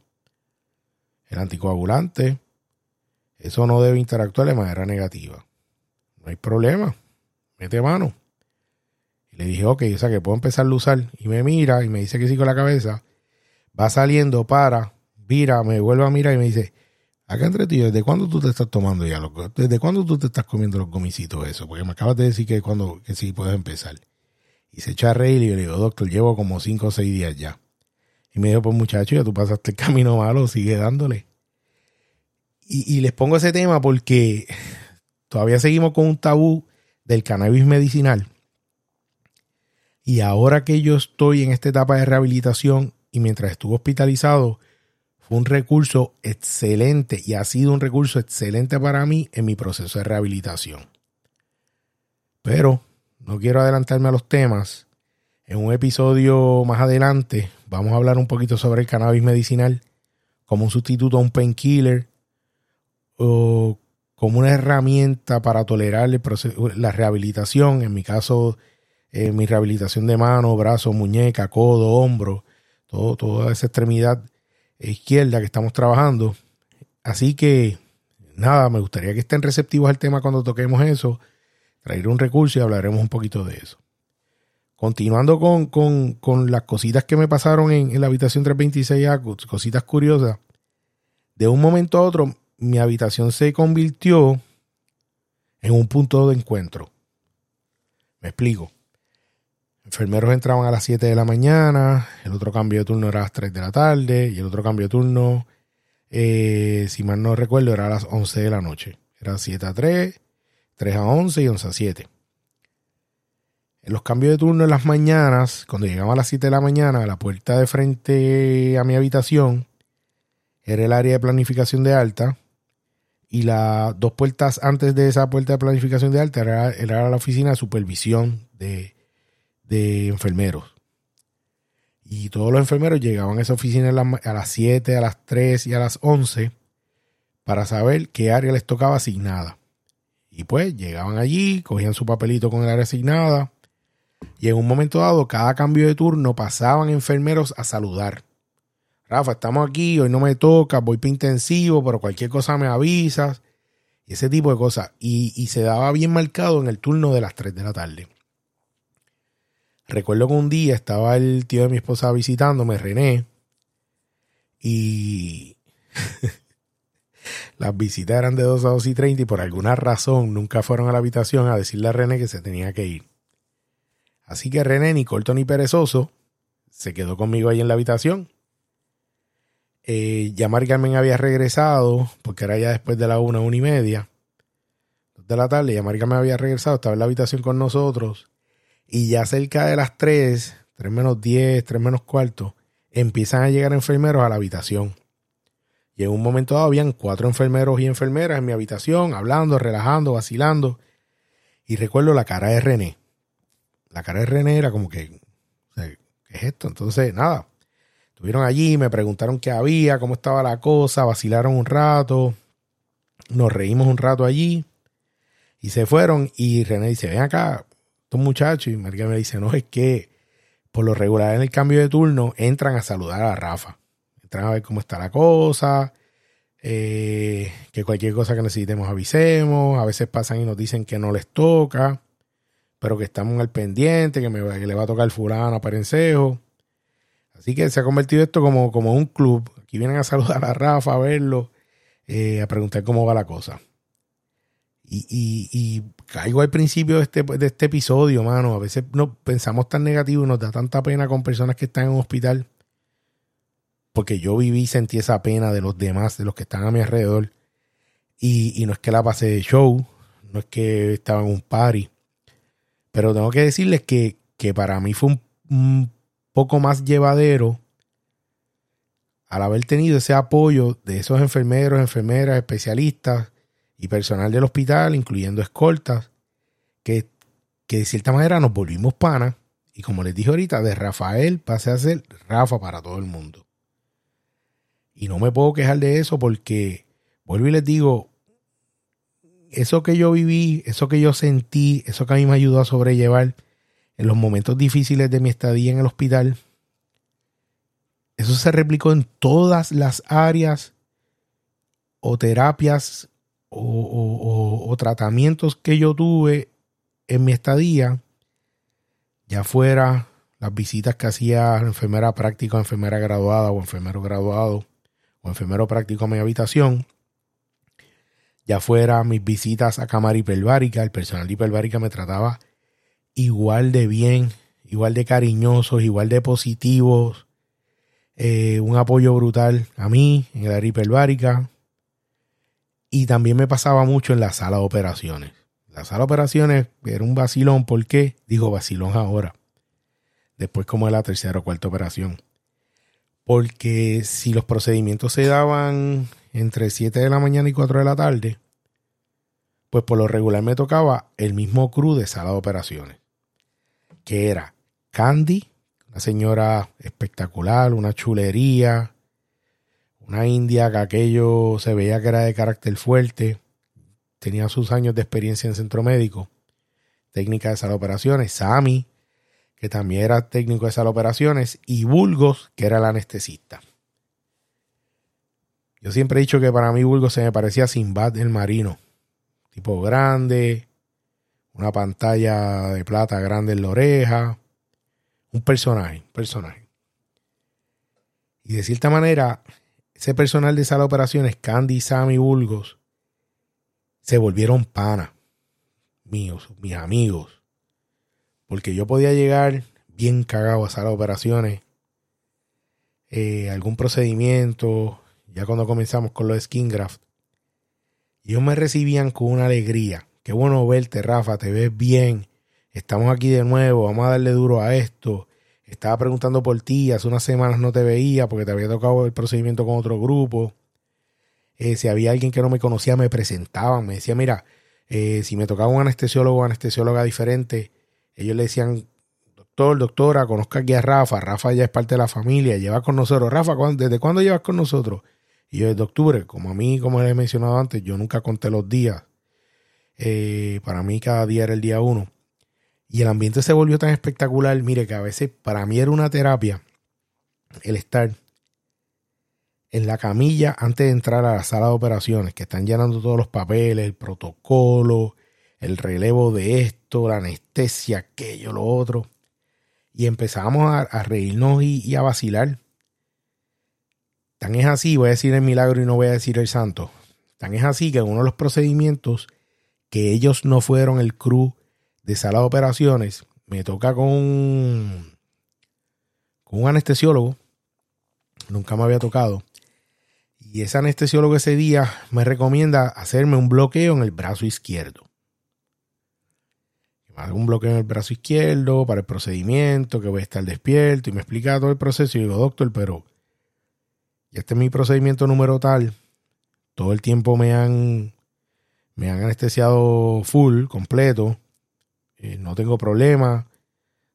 el anticoagulante, eso no debe interactuar de manera negativa. No hay problema. Mete mano. Y le dije, ok, o sea que puedo empezar a usar. Y me mira y me dice que sí con la cabeza. Va saliendo para, mira, me vuelve a mirar y me dice, acá entre ti, ¿desde cuándo tú te estás tomando ya? ¿Desde cuándo tú te estás comiendo los gomicitos eso? Porque me acabas de decir que, cuando, que sí puedes empezar. Y se echa a reír y le digo, doctor, llevo como cinco o seis días ya. Y me dijo, pues muchacho, ya tú pasaste el camino malo, sigue dándole. Y, y les pongo ese tema porque todavía seguimos con un tabú del cannabis medicinal. Y ahora que yo estoy en esta etapa de rehabilitación y mientras estuve hospitalizado, fue un recurso excelente y ha sido un recurso excelente para mí en mi proceso de rehabilitación. Pero no quiero adelantarme a los temas. En un episodio más adelante vamos a hablar un poquito sobre el cannabis medicinal como un sustituto a un painkiller o como una herramienta para tolerar la rehabilitación. En mi caso, eh, mi rehabilitación de mano, brazo, muñeca, codo, hombro, todo, toda esa extremidad izquierda que estamos trabajando. Así que, nada, me gustaría que estén receptivos al tema cuando toquemos eso traer un recurso y hablaremos un poquito de eso. Continuando con, las cositas que me pasaron en, la habitación 326A, cositas curiosas, de un momento a otro mi habitación se convirtió en un punto de encuentro. Me explico. Enfermeros entraban a las 7 de la mañana, el otro cambio de turno era a las 3 de la tarde y el otro cambio de turno, eh, si mal no recuerdo, era a las 11 de la noche. Era 7 a 3 3 a 11 y 11 a 7. En los cambios de turno en las mañanas, cuando llegaba a las 7 de la mañana, la puerta de frente a mi habitación era el área de planificación de alta. Y las dos puertas antes de esa puerta de planificación de alta era, la oficina de supervisión de, de, enfermeros. Y todos los enfermeros llegaban a esa oficina a las 7, a las 3 y a las 11 para saber qué área les tocaba asignada. Y pues llegaban allí, cogían su papelito con el área asignada. Y en un momento dado, cada cambio de turno pasaban enfermeros a saludar. Rafa, estamos aquí, hoy no me toca, voy para intensivo, pero cualquier cosa me avisas. Y ese tipo de cosas. Y, y se daba bien marcado en el turno de las 3 de la tarde. Recuerdo que un día estaba el tío de mi esposa visitándome, René, y Las visitas eran de 2 a 2 y 30 y por alguna razón nunca fueron a la habitación a decirle a René que se tenía que ir. Así que René, ni corto ni perezoso, se quedó conmigo ahí en la habitación. Eh, ya Carmen había regresado, porque era ya después de la una, una y media de la tarde, ya Carmen había regresado, estaba en la habitación con nosotros. Y ya cerca de las 3, 3 menos 10, 3 menos cuarto, empiezan a llegar enfermeros a la habitación. Y en un momento dado habían cuatro enfermeros y enfermeras en mi habitación, hablando, relajando, vacilando. Y recuerdo la cara de René. La cara de René era como que, ¿qué es esto? Entonces, nada. Estuvieron allí, me preguntaron qué había, cómo estaba la cosa, vacilaron un rato, nos reímos un rato allí y se fueron. Y René dice, ven acá, estos muchachos. Y María me dice, no, es que por lo regular en el cambio de turno entran a saludar a Rafa a ver cómo está la cosa, eh, que cualquier cosa que necesitemos avisemos, a veces pasan y nos dicen que no les toca, pero que estamos al pendiente, que, me, le va a tocar fulano a Parencejo. Así que se ha convertido esto como, como un club. Aquí vienen a saludar a Rafa, a verlo, eh, a preguntar cómo va la cosa. Y, y, caigo al principio de este, de este episodio, mano. A veces no pensamos tan negativo y nos da tanta pena con personas que están en un hospital porque yo viví y sentí esa pena de los demás, de los que están a mi alrededor. Y, no es que la pasé de show, no es que estaba en un party, pero tengo que decirles que, para mí fue un, poco más llevadero al haber tenido ese apoyo de esos enfermeros, enfermeras, especialistas y personal del hospital, incluyendo escoltas, que, que de cierta manera nos volvimos panas. Y como les dije ahorita, de Rafael pasé a ser Rafa para todo el mundo. Y no me puedo quejar de eso porque, vuelvo y les digo, eso que yo viví, eso que yo sentí, eso que a mí me ayudó a sobrellevar en los momentos difíciles de mi estadía en el hospital, eso se replicó en todas las áreas o terapias o, tratamientos que yo tuve en mi estadía, ya fuera las visitas que hacía enfermera práctica, enfermera graduada o enfermero graduado enfermero práctico a mi habitación, ya fuera mis visitas a cámara hiperbárica, el personal de hiperbárica me trataba igual de bien, igual de cariñosos, igual de positivos, eh, un apoyo brutal a mí en el área hiperbárica. Y también me pasaba mucho en la sala de operaciones. La sala de operaciones era un vacilón, ¿por qué? Digo vacilón ahora. Después como es la tercera o cuarta operación. Porque si los procedimientos se daban entre 7 de la mañana y 4 de la tarde, pues por lo regular me tocaba el mismo crew de sala de operaciones, que era Candy, una señora espectacular, una chulería, una india que aquello se veía que era de carácter fuerte, tenía sus años de experiencia en centro médico, técnica de sala de operaciones, Sami, que también era técnico de de operaciones, y Bulgos, que era el anestesista. Yo siempre he dicho que para mí Bulgos se me parecía a Sinbad el marino, tipo grande, una pantalla de plata grande en la oreja, un personaje, un personaje. Y de cierta manera, ese personal de sala operaciones, Candy, Sammy, Bulgos, se volvieron panas míos, mis amigos. Porque yo podía llegar bien cagado a sala de operaciones, eh, algún procedimiento, ya cuando comenzamos con los skin graft. Ellos me recibían con una alegría. Qué bueno verte, Rafa, te ves bien. Estamos aquí de nuevo, vamos a darle duro a esto. Estaba preguntando por ti, hace unas semanas no te veía porque te había tocado el procedimiento con otro grupo. Eh, si había alguien que no me conocía, me presentaban, me decía, mira, eh, si me tocaba un anestesiólogo o anestesióloga diferente, ellos le decían, doctor, doctora, conozca aquí a Rafa, Rafa ya es parte de la familia, lleva con nosotros. Rafa, ¿desde cuándo llevas con nosotros? Y yo desde octubre, como a mí, como les he mencionado antes, yo nunca conté los días. Eh, para mí cada día era el día uno. Y el ambiente se volvió tan espectacular, mire, que a veces para mí era una terapia el estar en la camilla antes de entrar a la sala de operaciones, que están llenando todos los papeles, el protocolo, el relevo de esto, la anestesia, aquello, lo otro. Y empezamos a, reírnos y, a vacilar. Tan es así, voy a decir el milagro y no voy a decir el santo. Tan es así que uno de los procedimientos que ellos no fueron el crew de sala de operaciones, me toca con un, con un anestesiólogo, nunca me había tocado, y ese anestesiólogo ese día me recomienda hacerme un bloqueo en el brazo izquierdo. Un bloqueo en el brazo izquierdo para el procedimiento, que voy a estar despierto, y me explica todo el proceso, y digo, doctor, pero este es mi procedimiento número tal, todo el tiempo me han, me han anestesiado full, completo, eh, no tengo problema.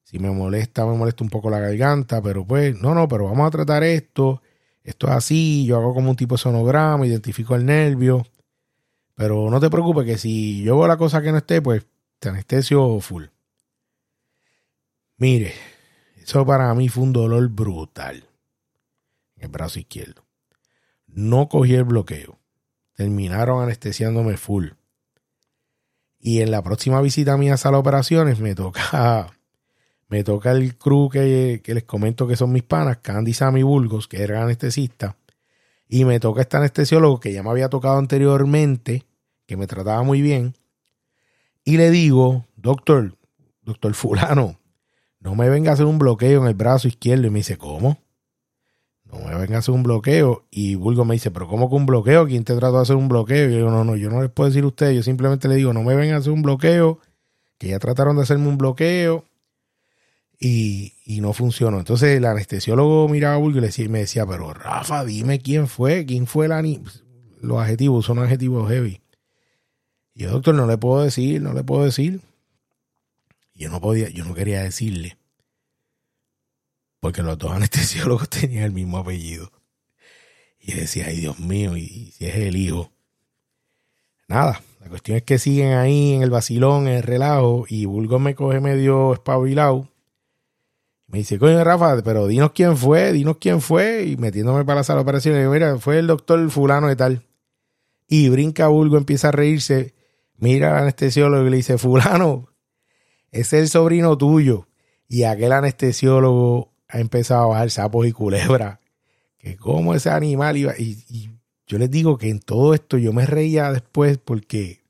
Si me molesta, me molesta un poco la garganta, pero pues, no, no, pero vamos a tratar esto. Esto es así, yo hago como un tipo de sonograma, identifico el nervio. Pero no te preocupes que si yo veo la cosa que no esté, pues te anestesio full. Mire, eso para mí fue un dolor brutal en el brazo izquierdo. No cogí el bloqueo. Terminaron anestesiándome full. Y en la próxima visita mía a sala de operaciones me toca, me toca el crew que, les comento que son mis panas, Candy Sammy Burgos, que era anestesista. Y me toca este anestesiólogo que ya me había tocado anteriormente, que me trataba muy bien. Y le digo, doctor, doctor fulano, no me venga a hacer un bloqueo en el brazo izquierdo. Y me dice, ¿cómo? no me vengan a hacer un bloqueo. Y Bulgo me dice, pero ¿cómo que un bloqueo? ¿Quién te trató de hacer un bloqueo? Y yo no, no, yo no les puedo decir a ustedes, yo simplemente le digo, no me vengan a hacer un bloqueo, que ya trataron de hacerme un bloqueo y, no funcionó. Entonces el anestesiólogo miraba a Bulgo y le me decía, pero Rafa, dime quién fue, quién fue el ani Los adjetivos son adjetivos heavy. Y yo, doctor, no le puedo decir, no le puedo decir. Yo no podía, yo no quería decirle porque los dos anestesiólogos tenían el mismo apellido. Y decía, ay Dios mío, y si es el hijo. Nada, la cuestión es que siguen ahí en el vacilón, en el relajo, y Bulgo me coge medio espabilado. Me dice, coño Rafa, pero dinos quién fue, dinos quién fue, y metiéndome para la sala de operaciones, mira, fue el doctor fulano de tal. Y brinca Bulgo, empieza a reírse, mira al anestesiólogo y le dice, fulano, es el sobrino tuyo. Y aquel anestesiólogo ha empezado a bajar sapos y culebras. Que como ese animal iba. Y, yo les digo que en todo esto yo me reía después porque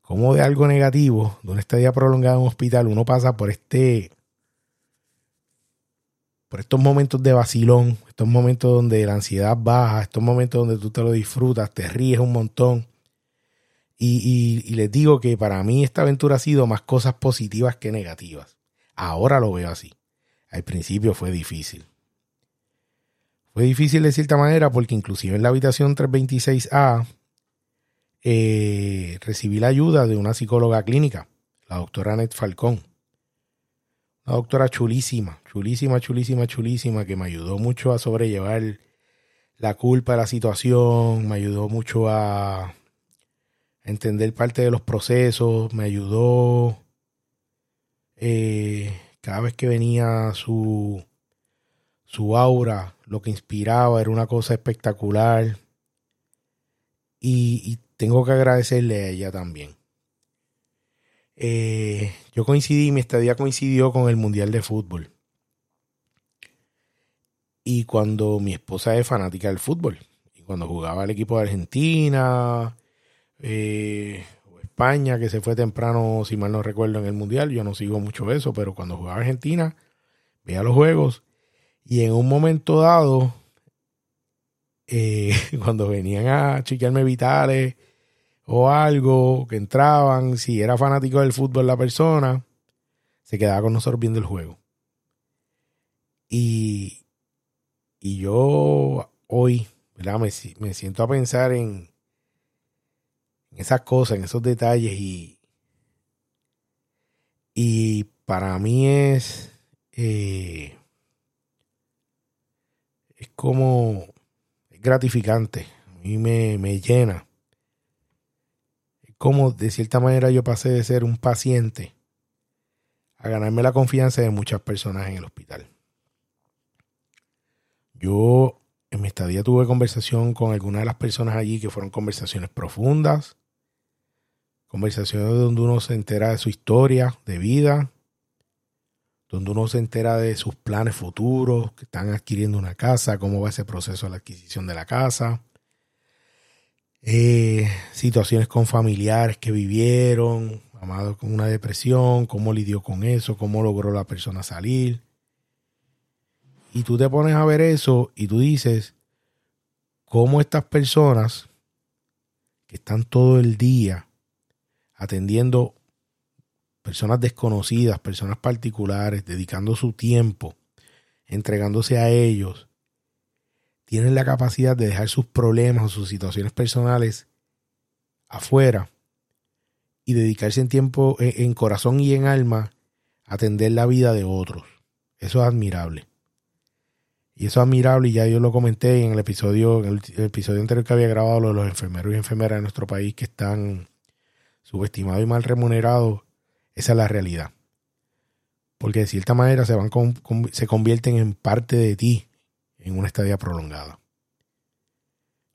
como de algo negativo, de una estadía prolongada en un hospital, uno pasa por este por estos momentos de vacilón, estos momentos donde la ansiedad baja, estos momentos donde tú te lo disfrutas, te ríes un montón. Y, les digo que para mí esta aventura ha sido más cosas positivas que negativas. Ahora lo veo así. Al principio fue difícil. Fue difícil de cierta manera porque inclusive en la habitación 326A eh, recibí la ayuda de una psicóloga clínica, la doctora Annette Falcón. Una doctora chulísima, chulísima, chulísima, chulísima, que me ayudó mucho a sobrellevar la culpa de la situación, me ayudó mucho a entender parte de los procesos, me ayudó eh, cada vez que venía su, su aura, lo que inspiraba era una cosa espectacular. Y, tengo que agradecerle a ella también. Eh, yo coincidí, mi estadía coincidió con el Mundial de Fútbol. Y cuando mi esposa es fanática del fútbol, y cuando jugaba el equipo de Argentina, eh, España, que se fue temprano, si mal no recuerdo, en el Mundial, yo no sigo mucho eso, pero cuando jugaba Argentina, veía los juegos y en un momento dado, eh, cuando venían a chequearme vitales o algo, que entraban, si era fanático del fútbol la persona, se quedaba con nosotros viendo el juego. Y, y yo hoy. Me, me siento a pensar en, en esas cosas, en esos detalles y, y para mí es eh, es como es gratificante, a mí me, me llena. Es como de cierta manera yo pasé de ser un paciente a ganarme la confianza de muchas personas en el hospital. Yo en mi estadía tuve conversación con algunas de las personas allí que fueron conversaciones profundas, conversaciones donde uno se entera de su historia de vida, donde uno se entera de sus planes futuros, que están adquiriendo una casa, cómo va ese proceso de la adquisición de la casa, eh, situaciones con familiares que vivieron, amados con una depresión, cómo lidió con eso, cómo logró la persona salir. Y tú te pones a ver eso y tú dices, cómo estas personas que están todo el día atendiendo personas desconocidas, personas particulares, dedicando su tiempo, entregándose a ellos, tienen la capacidad de dejar sus problemas o sus situaciones personales afuera y dedicarse en tiempo, en, corazón y en alma, a atender la vida de otros. Eso es admirable. Y eso es admirable, y ya yo lo comenté en el episodio, en el, episodio anterior que había grabado, lo de los enfermeros y enfermeras de nuestro país que están subestimados y mal remunerados esa es la realidad. Porque de cierta manera se, van se convierten en parte de ti en una estadía prolongada.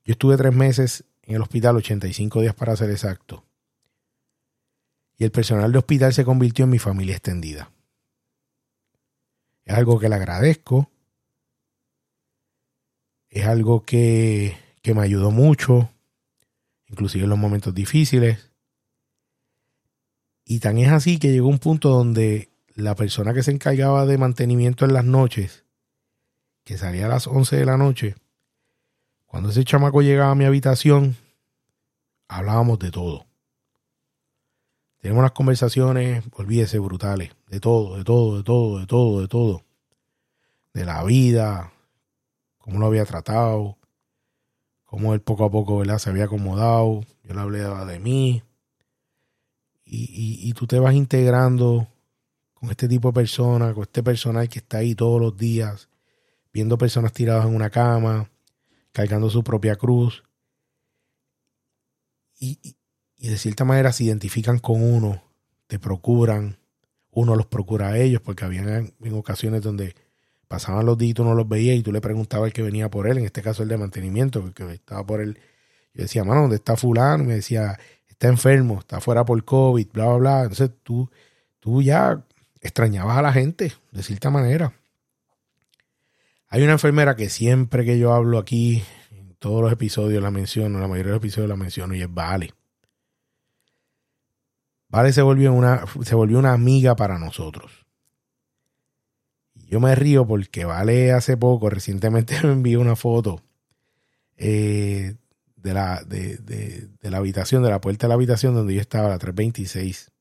Yo estuve tres meses en el hospital, 85 días para ser exacto. Y el personal de hospital se convirtió en mi familia extendida. Es algo que le agradezco. Es algo que, que me ayudó mucho, inclusive en los momentos difíciles. Y tan es así que llegó un punto donde la persona que se encargaba de mantenimiento en las noches, que salía a las 11 de la noche, cuando ese chamaco llegaba a mi habitación, hablábamos de todo. Tenemos unas conversaciones, olvídese, brutales, de todo, de todo, de todo, de todo, de todo. De la vida, cómo lo había tratado, cómo él poco a poco ¿verdad? se había acomodado. Yo le hablé de mí, y, tú te vas integrando con este tipo de personas, con este personal que está ahí todos los días, viendo personas tiradas en una cama, cargando su propia cruz. Y, y, de cierta manera se identifican con uno, te procuran, uno los procura a ellos, porque habían en ocasiones donde pasaban los días y tú no los veías y tú le preguntabas al que venía por él, en este caso el de mantenimiento, que estaba por él Yo decía, mano, ¿dónde está fulano? me decía, está enfermo, está fuera por COVID, bla, bla, bla. Entonces tú, tú ya extrañabas a la gente, de cierta manera. Hay una enfermera que siempre que yo hablo aquí, en todos los episodios la menciono, la mayoría de los episodios la menciono, y es Vale. Vale se volvió una, se volvió una amiga para nosotros. Yo me río porque Vale hace poco, recientemente me envió una foto eh, de, la, de, de, la habitación, de la puerta de la habitación donde yo estaba, la 326.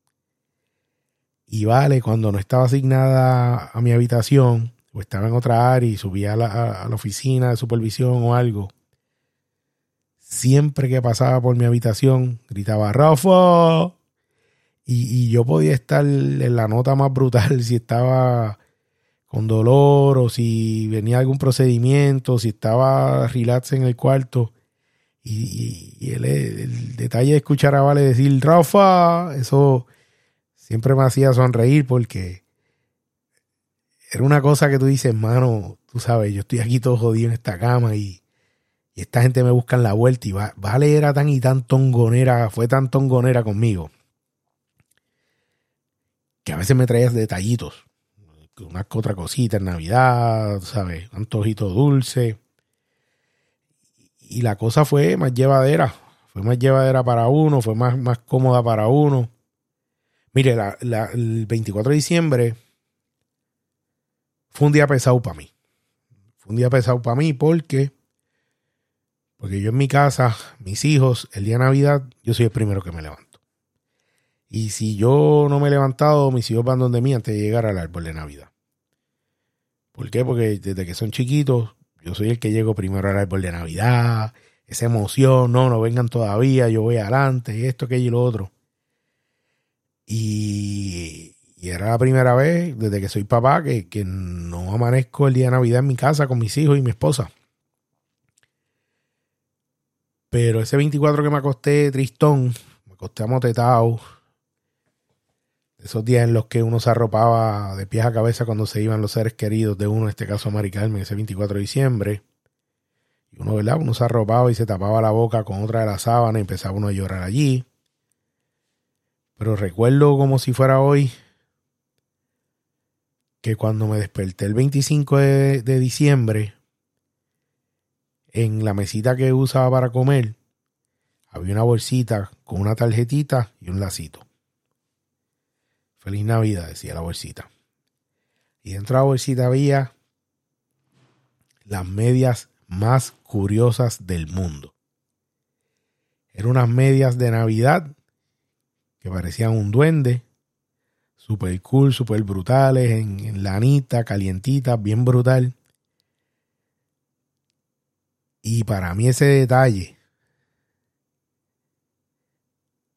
Y Vale, cuando no estaba asignada a mi habitación, o estaba en otra área y subía a la, a la oficina de supervisión o algo, siempre que pasaba por mi habitación, gritaba, Rafa, y, yo podía estar en la nota más brutal si estaba con dolor o si venía algún procedimiento, si estaba relax en el cuarto. Y, el, detalle de escuchar a Vale decir, Rafa, eso siempre me hacía sonreír porque era una cosa que tú dices, mano, tú sabes, yo estoy aquí todo jodido en esta cama y, y esta gente me busca en la vuelta y Vale era tan y tan tongonera, fue tan tongonera conmigo que a veces me traías detallitos, una otra cosita en Navidad, ¿sabes? Antojito dulce. Y la cosa fue más llevadera, fue más llevadera para uno, fue más, más cómoda para uno. Mire, el 24 de diciembre fue un día pesado para mí. Fue un día pesado para mí porque, porque yo en mi casa, mis hijos, el día de Navidad, yo soy el primero que me levanto. Y si yo no me he levantado, mis hijos van donde mí antes de llegar al árbol de Navidad. ¿Por qué? Porque desde que son chiquitos, yo soy el que llego primero al árbol de Navidad. Esa emoción, no, no vengan todavía, yo voy adelante, esto, aquello y lo otro. Y, era la primera vez desde que soy papá que, que no amanezco el día de Navidad en mi casa con mis hijos y mi esposa. Pero ese 24 que me acosté tristón, me acosté amotetado, esos días en los que uno se arropaba de pies a cabeza cuando se iban los seres queridos de uno, en este caso Mari Carmen, ese 24 de diciembre. Y uno, ¿verdad? Uno se arropaba y se tapaba la boca con otra de la sábana y empezaba uno a llorar allí. Pero recuerdo como si fuera hoy que cuando me desperté el 25 de, de diciembre, en la mesita que usaba para comer, había una bolsita con una tarjetita y un lacito. Feliz Navidad, decía la bolsita. Y dentro de la bolsita había las medias más curiosas del mundo. Eran unas medias de Navidad que parecían un duende, super cool, super brutales, en, lanita, calientitas, bien brutal. Y para mí ese detalle,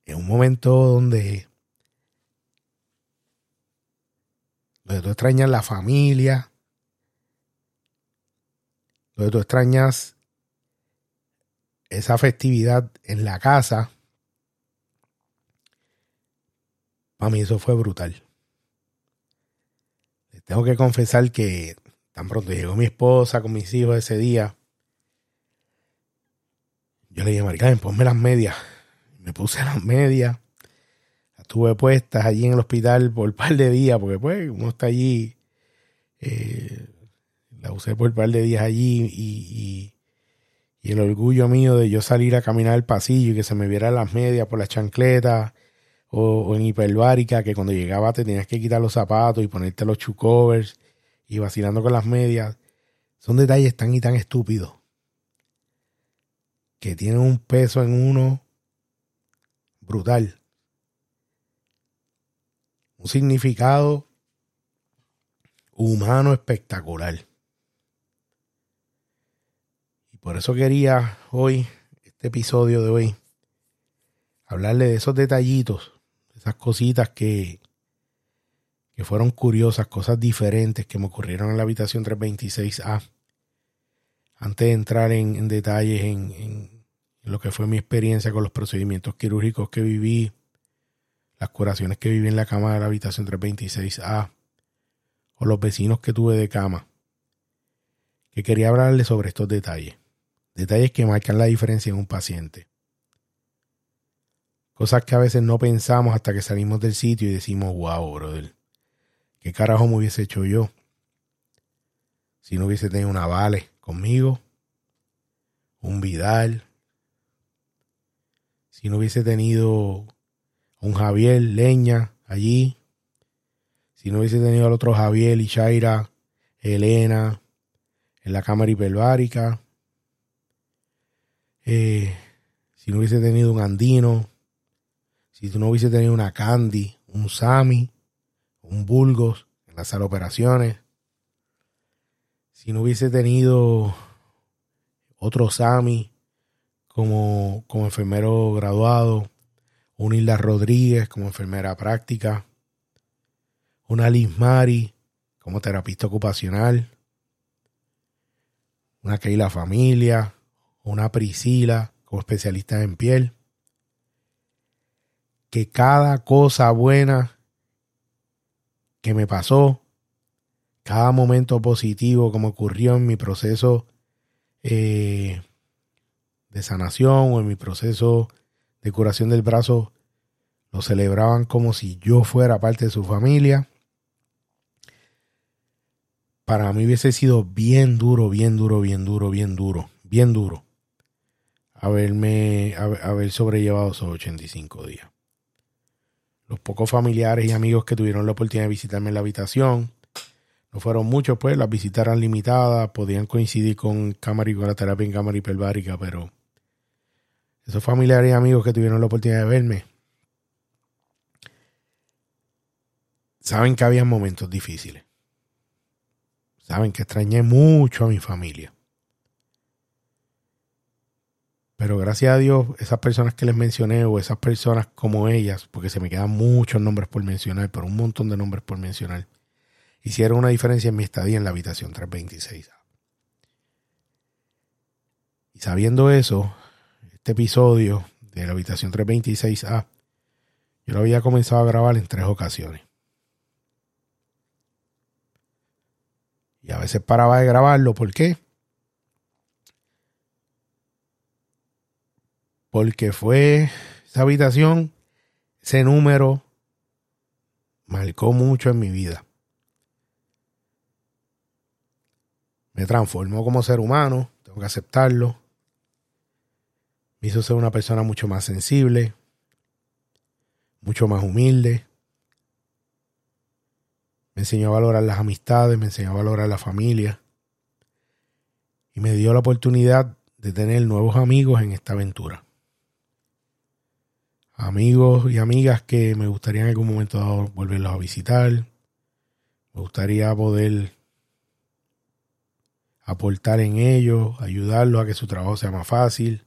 en un momento donde donde tú extrañas la familia, donde tú extrañas esa festividad en la casa. Para mí eso fue brutal. tengo que confesar que tan pronto llegó mi esposa con mis hijos ese día, yo le dije, Maricarmen, ponme las medias. Me puse las medias estuve puestas allí en el hospital por un par de días, porque pues uno está allí, eh, la usé por un par de días allí y, y, el orgullo mío de yo salir a caminar el pasillo y que se me vieran las medias por las chancletas o, en hiperbárica, que cuando llegaba te tenías que quitar los zapatos y ponerte los shoe y vacilando con las medias. Son detalles tan y tan estúpidos que tienen un peso en uno brutal un significado humano espectacular. Y por eso quería hoy, este episodio de hoy, hablarle de esos detallitos, esas cositas que, que fueron curiosas, cosas diferentes que me ocurrieron en la habitación 326A. Antes de entrar en, detalles en, en lo que fue mi experiencia con los procedimientos quirúrgicos que viví, las curaciones que viví en la cama de la habitación 326A o los vecinos que tuve de cama, que quería hablarles sobre estos detalles. Detalles que marcan la diferencia en un paciente. Cosas que a veces no pensamos hasta que salimos del sitio y decimos, wow, brother, ¿qué carajo me hubiese hecho yo si no hubiese tenido una Vale conmigo? Un Vidal. Si no hubiese tenido un Javier Leña allí. Si no hubiese tenido al otro Javier y Shaira, Elena, en la cámara hiperbárica. Eh, si no hubiese tenido un andino, si no hubiese tenido una Candy, un Sami, un Bulgos en la sala de operaciones, si no hubiese tenido otro Sami como, como enfermero graduado, un Hilda Rodríguez como enfermera práctica, una Liz Mari como terapista ocupacional, una Keila Familia, una Priscila como especialista en piel. Que cada cosa buena que me pasó, cada momento positivo como ocurrió en mi proceso eh, de sanación o en mi proceso de curación del brazo, lo celebraban como si yo fuera parte de su familia. Para mí hubiese sido bien duro, bien duro, bien duro, bien duro, bien duro haberme haber sobrellevado esos 85 días. Los pocos familiares y amigos que tuvieron la oportunidad de visitarme en la habitación, no fueron muchos, pues las visitas eran limitadas, podían coincidir con cámara y con la terapia en cámara hiperbárica, pero esos familiares y amigos que tuvieron la oportunidad de verme, saben que había momentos difíciles. Saben que extrañé mucho a mi familia. Pero gracias a Dios, esas personas que les mencioné o esas personas como ellas, porque se me quedan muchos nombres por mencionar, pero un montón de nombres por mencionar, hicieron una diferencia en mi estadía en la habitación 326A. Y sabiendo eso, este episodio de la habitación 326A, yo lo había comenzado a grabar en tres ocasiones. Y a veces paraba de grabarlo, ¿por qué? porque fue esa habitación, ese número marcó mucho en mi vida. Me transformó como ser humano, tengo que aceptarlo. Me hizo ser una persona mucho más sensible, mucho más humilde. Me enseñó a valorar las amistades, me enseñó a valorar la familia. Y me dio la oportunidad de tener nuevos amigos en esta aventura amigos y amigas que me gustaría en algún momento volverlos a visitar. Me gustaría poder aportar en ellos, ayudarlos a que su trabajo sea más fácil,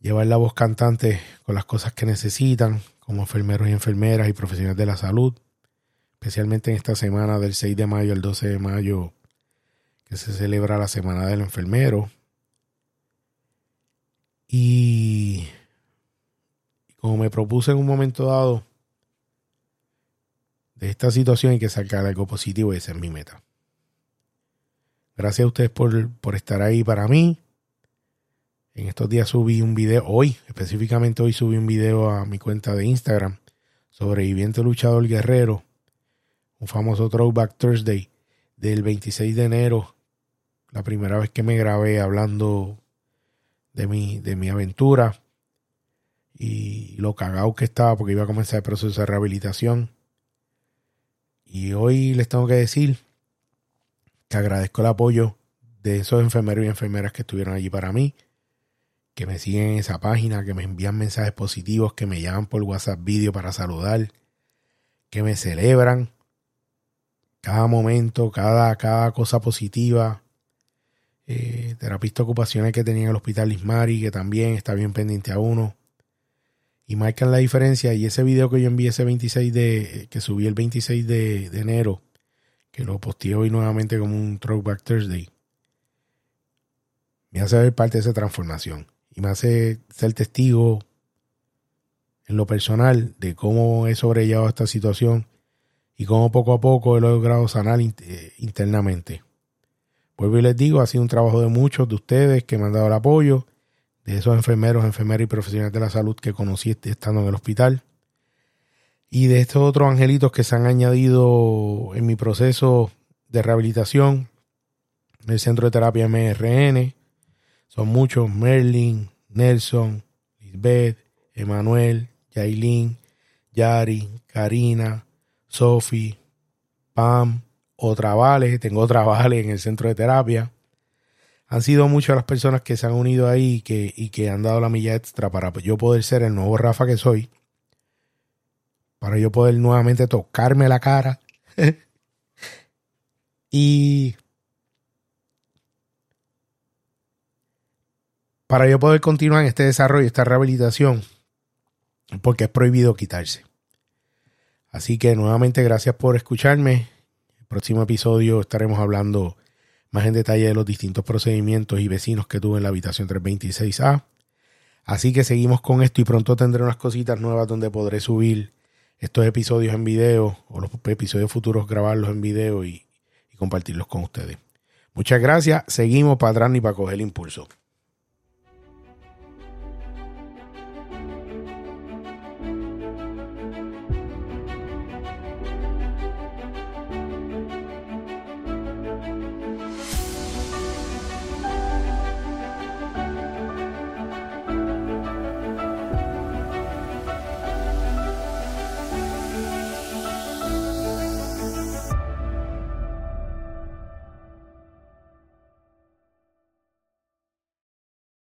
llevar la voz cantante con las cosas que necesitan, como enfermeros y enfermeras y profesionales de la salud, especialmente en esta semana del 6 de mayo al 12 de mayo, que se celebra la Semana del Enfermero. Y como me propuse en un momento dado, de esta situación hay que sacar algo positivo esa es mi meta. Gracias a ustedes por, por estar ahí para mí. En estos días subí un video, hoy, específicamente hoy subí un video a mi cuenta de Instagram, sobreviviente luchador guerrero, un famoso Throwback Thursday del 26 de enero, la primera vez que me grabé hablando de mi, de mi aventura y lo cagado que estaba porque iba a comenzar el proceso de rehabilitación. Y hoy les tengo que decir que agradezco el apoyo de esos enfermeros y enfermeras que estuvieron allí para mí, que me siguen en esa página, que me envían mensajes positivos, que me llaman por WhatsApp vídeo para saludar, que me celebran cada momento, cada, cada cosa positiva. Eh, terapista ocupacional que tenía en el hospital Ismari, que también está bien pendiente a uno y marcan la diferencia. Y ese video que yo envié ese 26 de, que subí el 26 de, enero, que lo posteé hoy nuevamente como un Throwback Thursday, me hace ver parte de esa transformación y me hace ser testigo en lo personal de cómo he sobrellevado esta situación y cómo poco a poco he logrado sanar eh, internamente. Vuelvo y les digo, ha sido un trabajo de muchos de ustedes que me han dado el apoyo, de esos enfermeros, enfermeras y profesionales de la salud que conocí estando en el hospital. Y de estos otros angelitos que se han añadido en mi proceso de rehabilitación, en el centro de terapia MRN, son muchos, Merlin, Nelson, Lisbeth, Emanuel, Yailin, Yari, Karina, Sophie, Pam, otra Vale, tengo otra Vale en el centro de terapia. Han sido muchas las personas que se han unido ahí y que, y que han dado la milla extra para yo poder ser el nuevo Rafa que soy. Para yo poder nuevamente tocarme la cara. y para yo poder continuar en este desarrollo, esta rehabilitación, porque es prohibido quitarse. Así que nuevamente gracias por escucharme. El próximo episodio estaremos hablando más en detalle de los distintos procedimientos y vecinos que tuve en la habitación 326A. Así que seguimos con esto y pronto tendré unas cositas nuevas donde podré subir estos episodios en video o los episodios futuros grabarlos en video y, compartirlos con ustedes. Muchas gracias. Seguimos para atrás y para coger el impulso.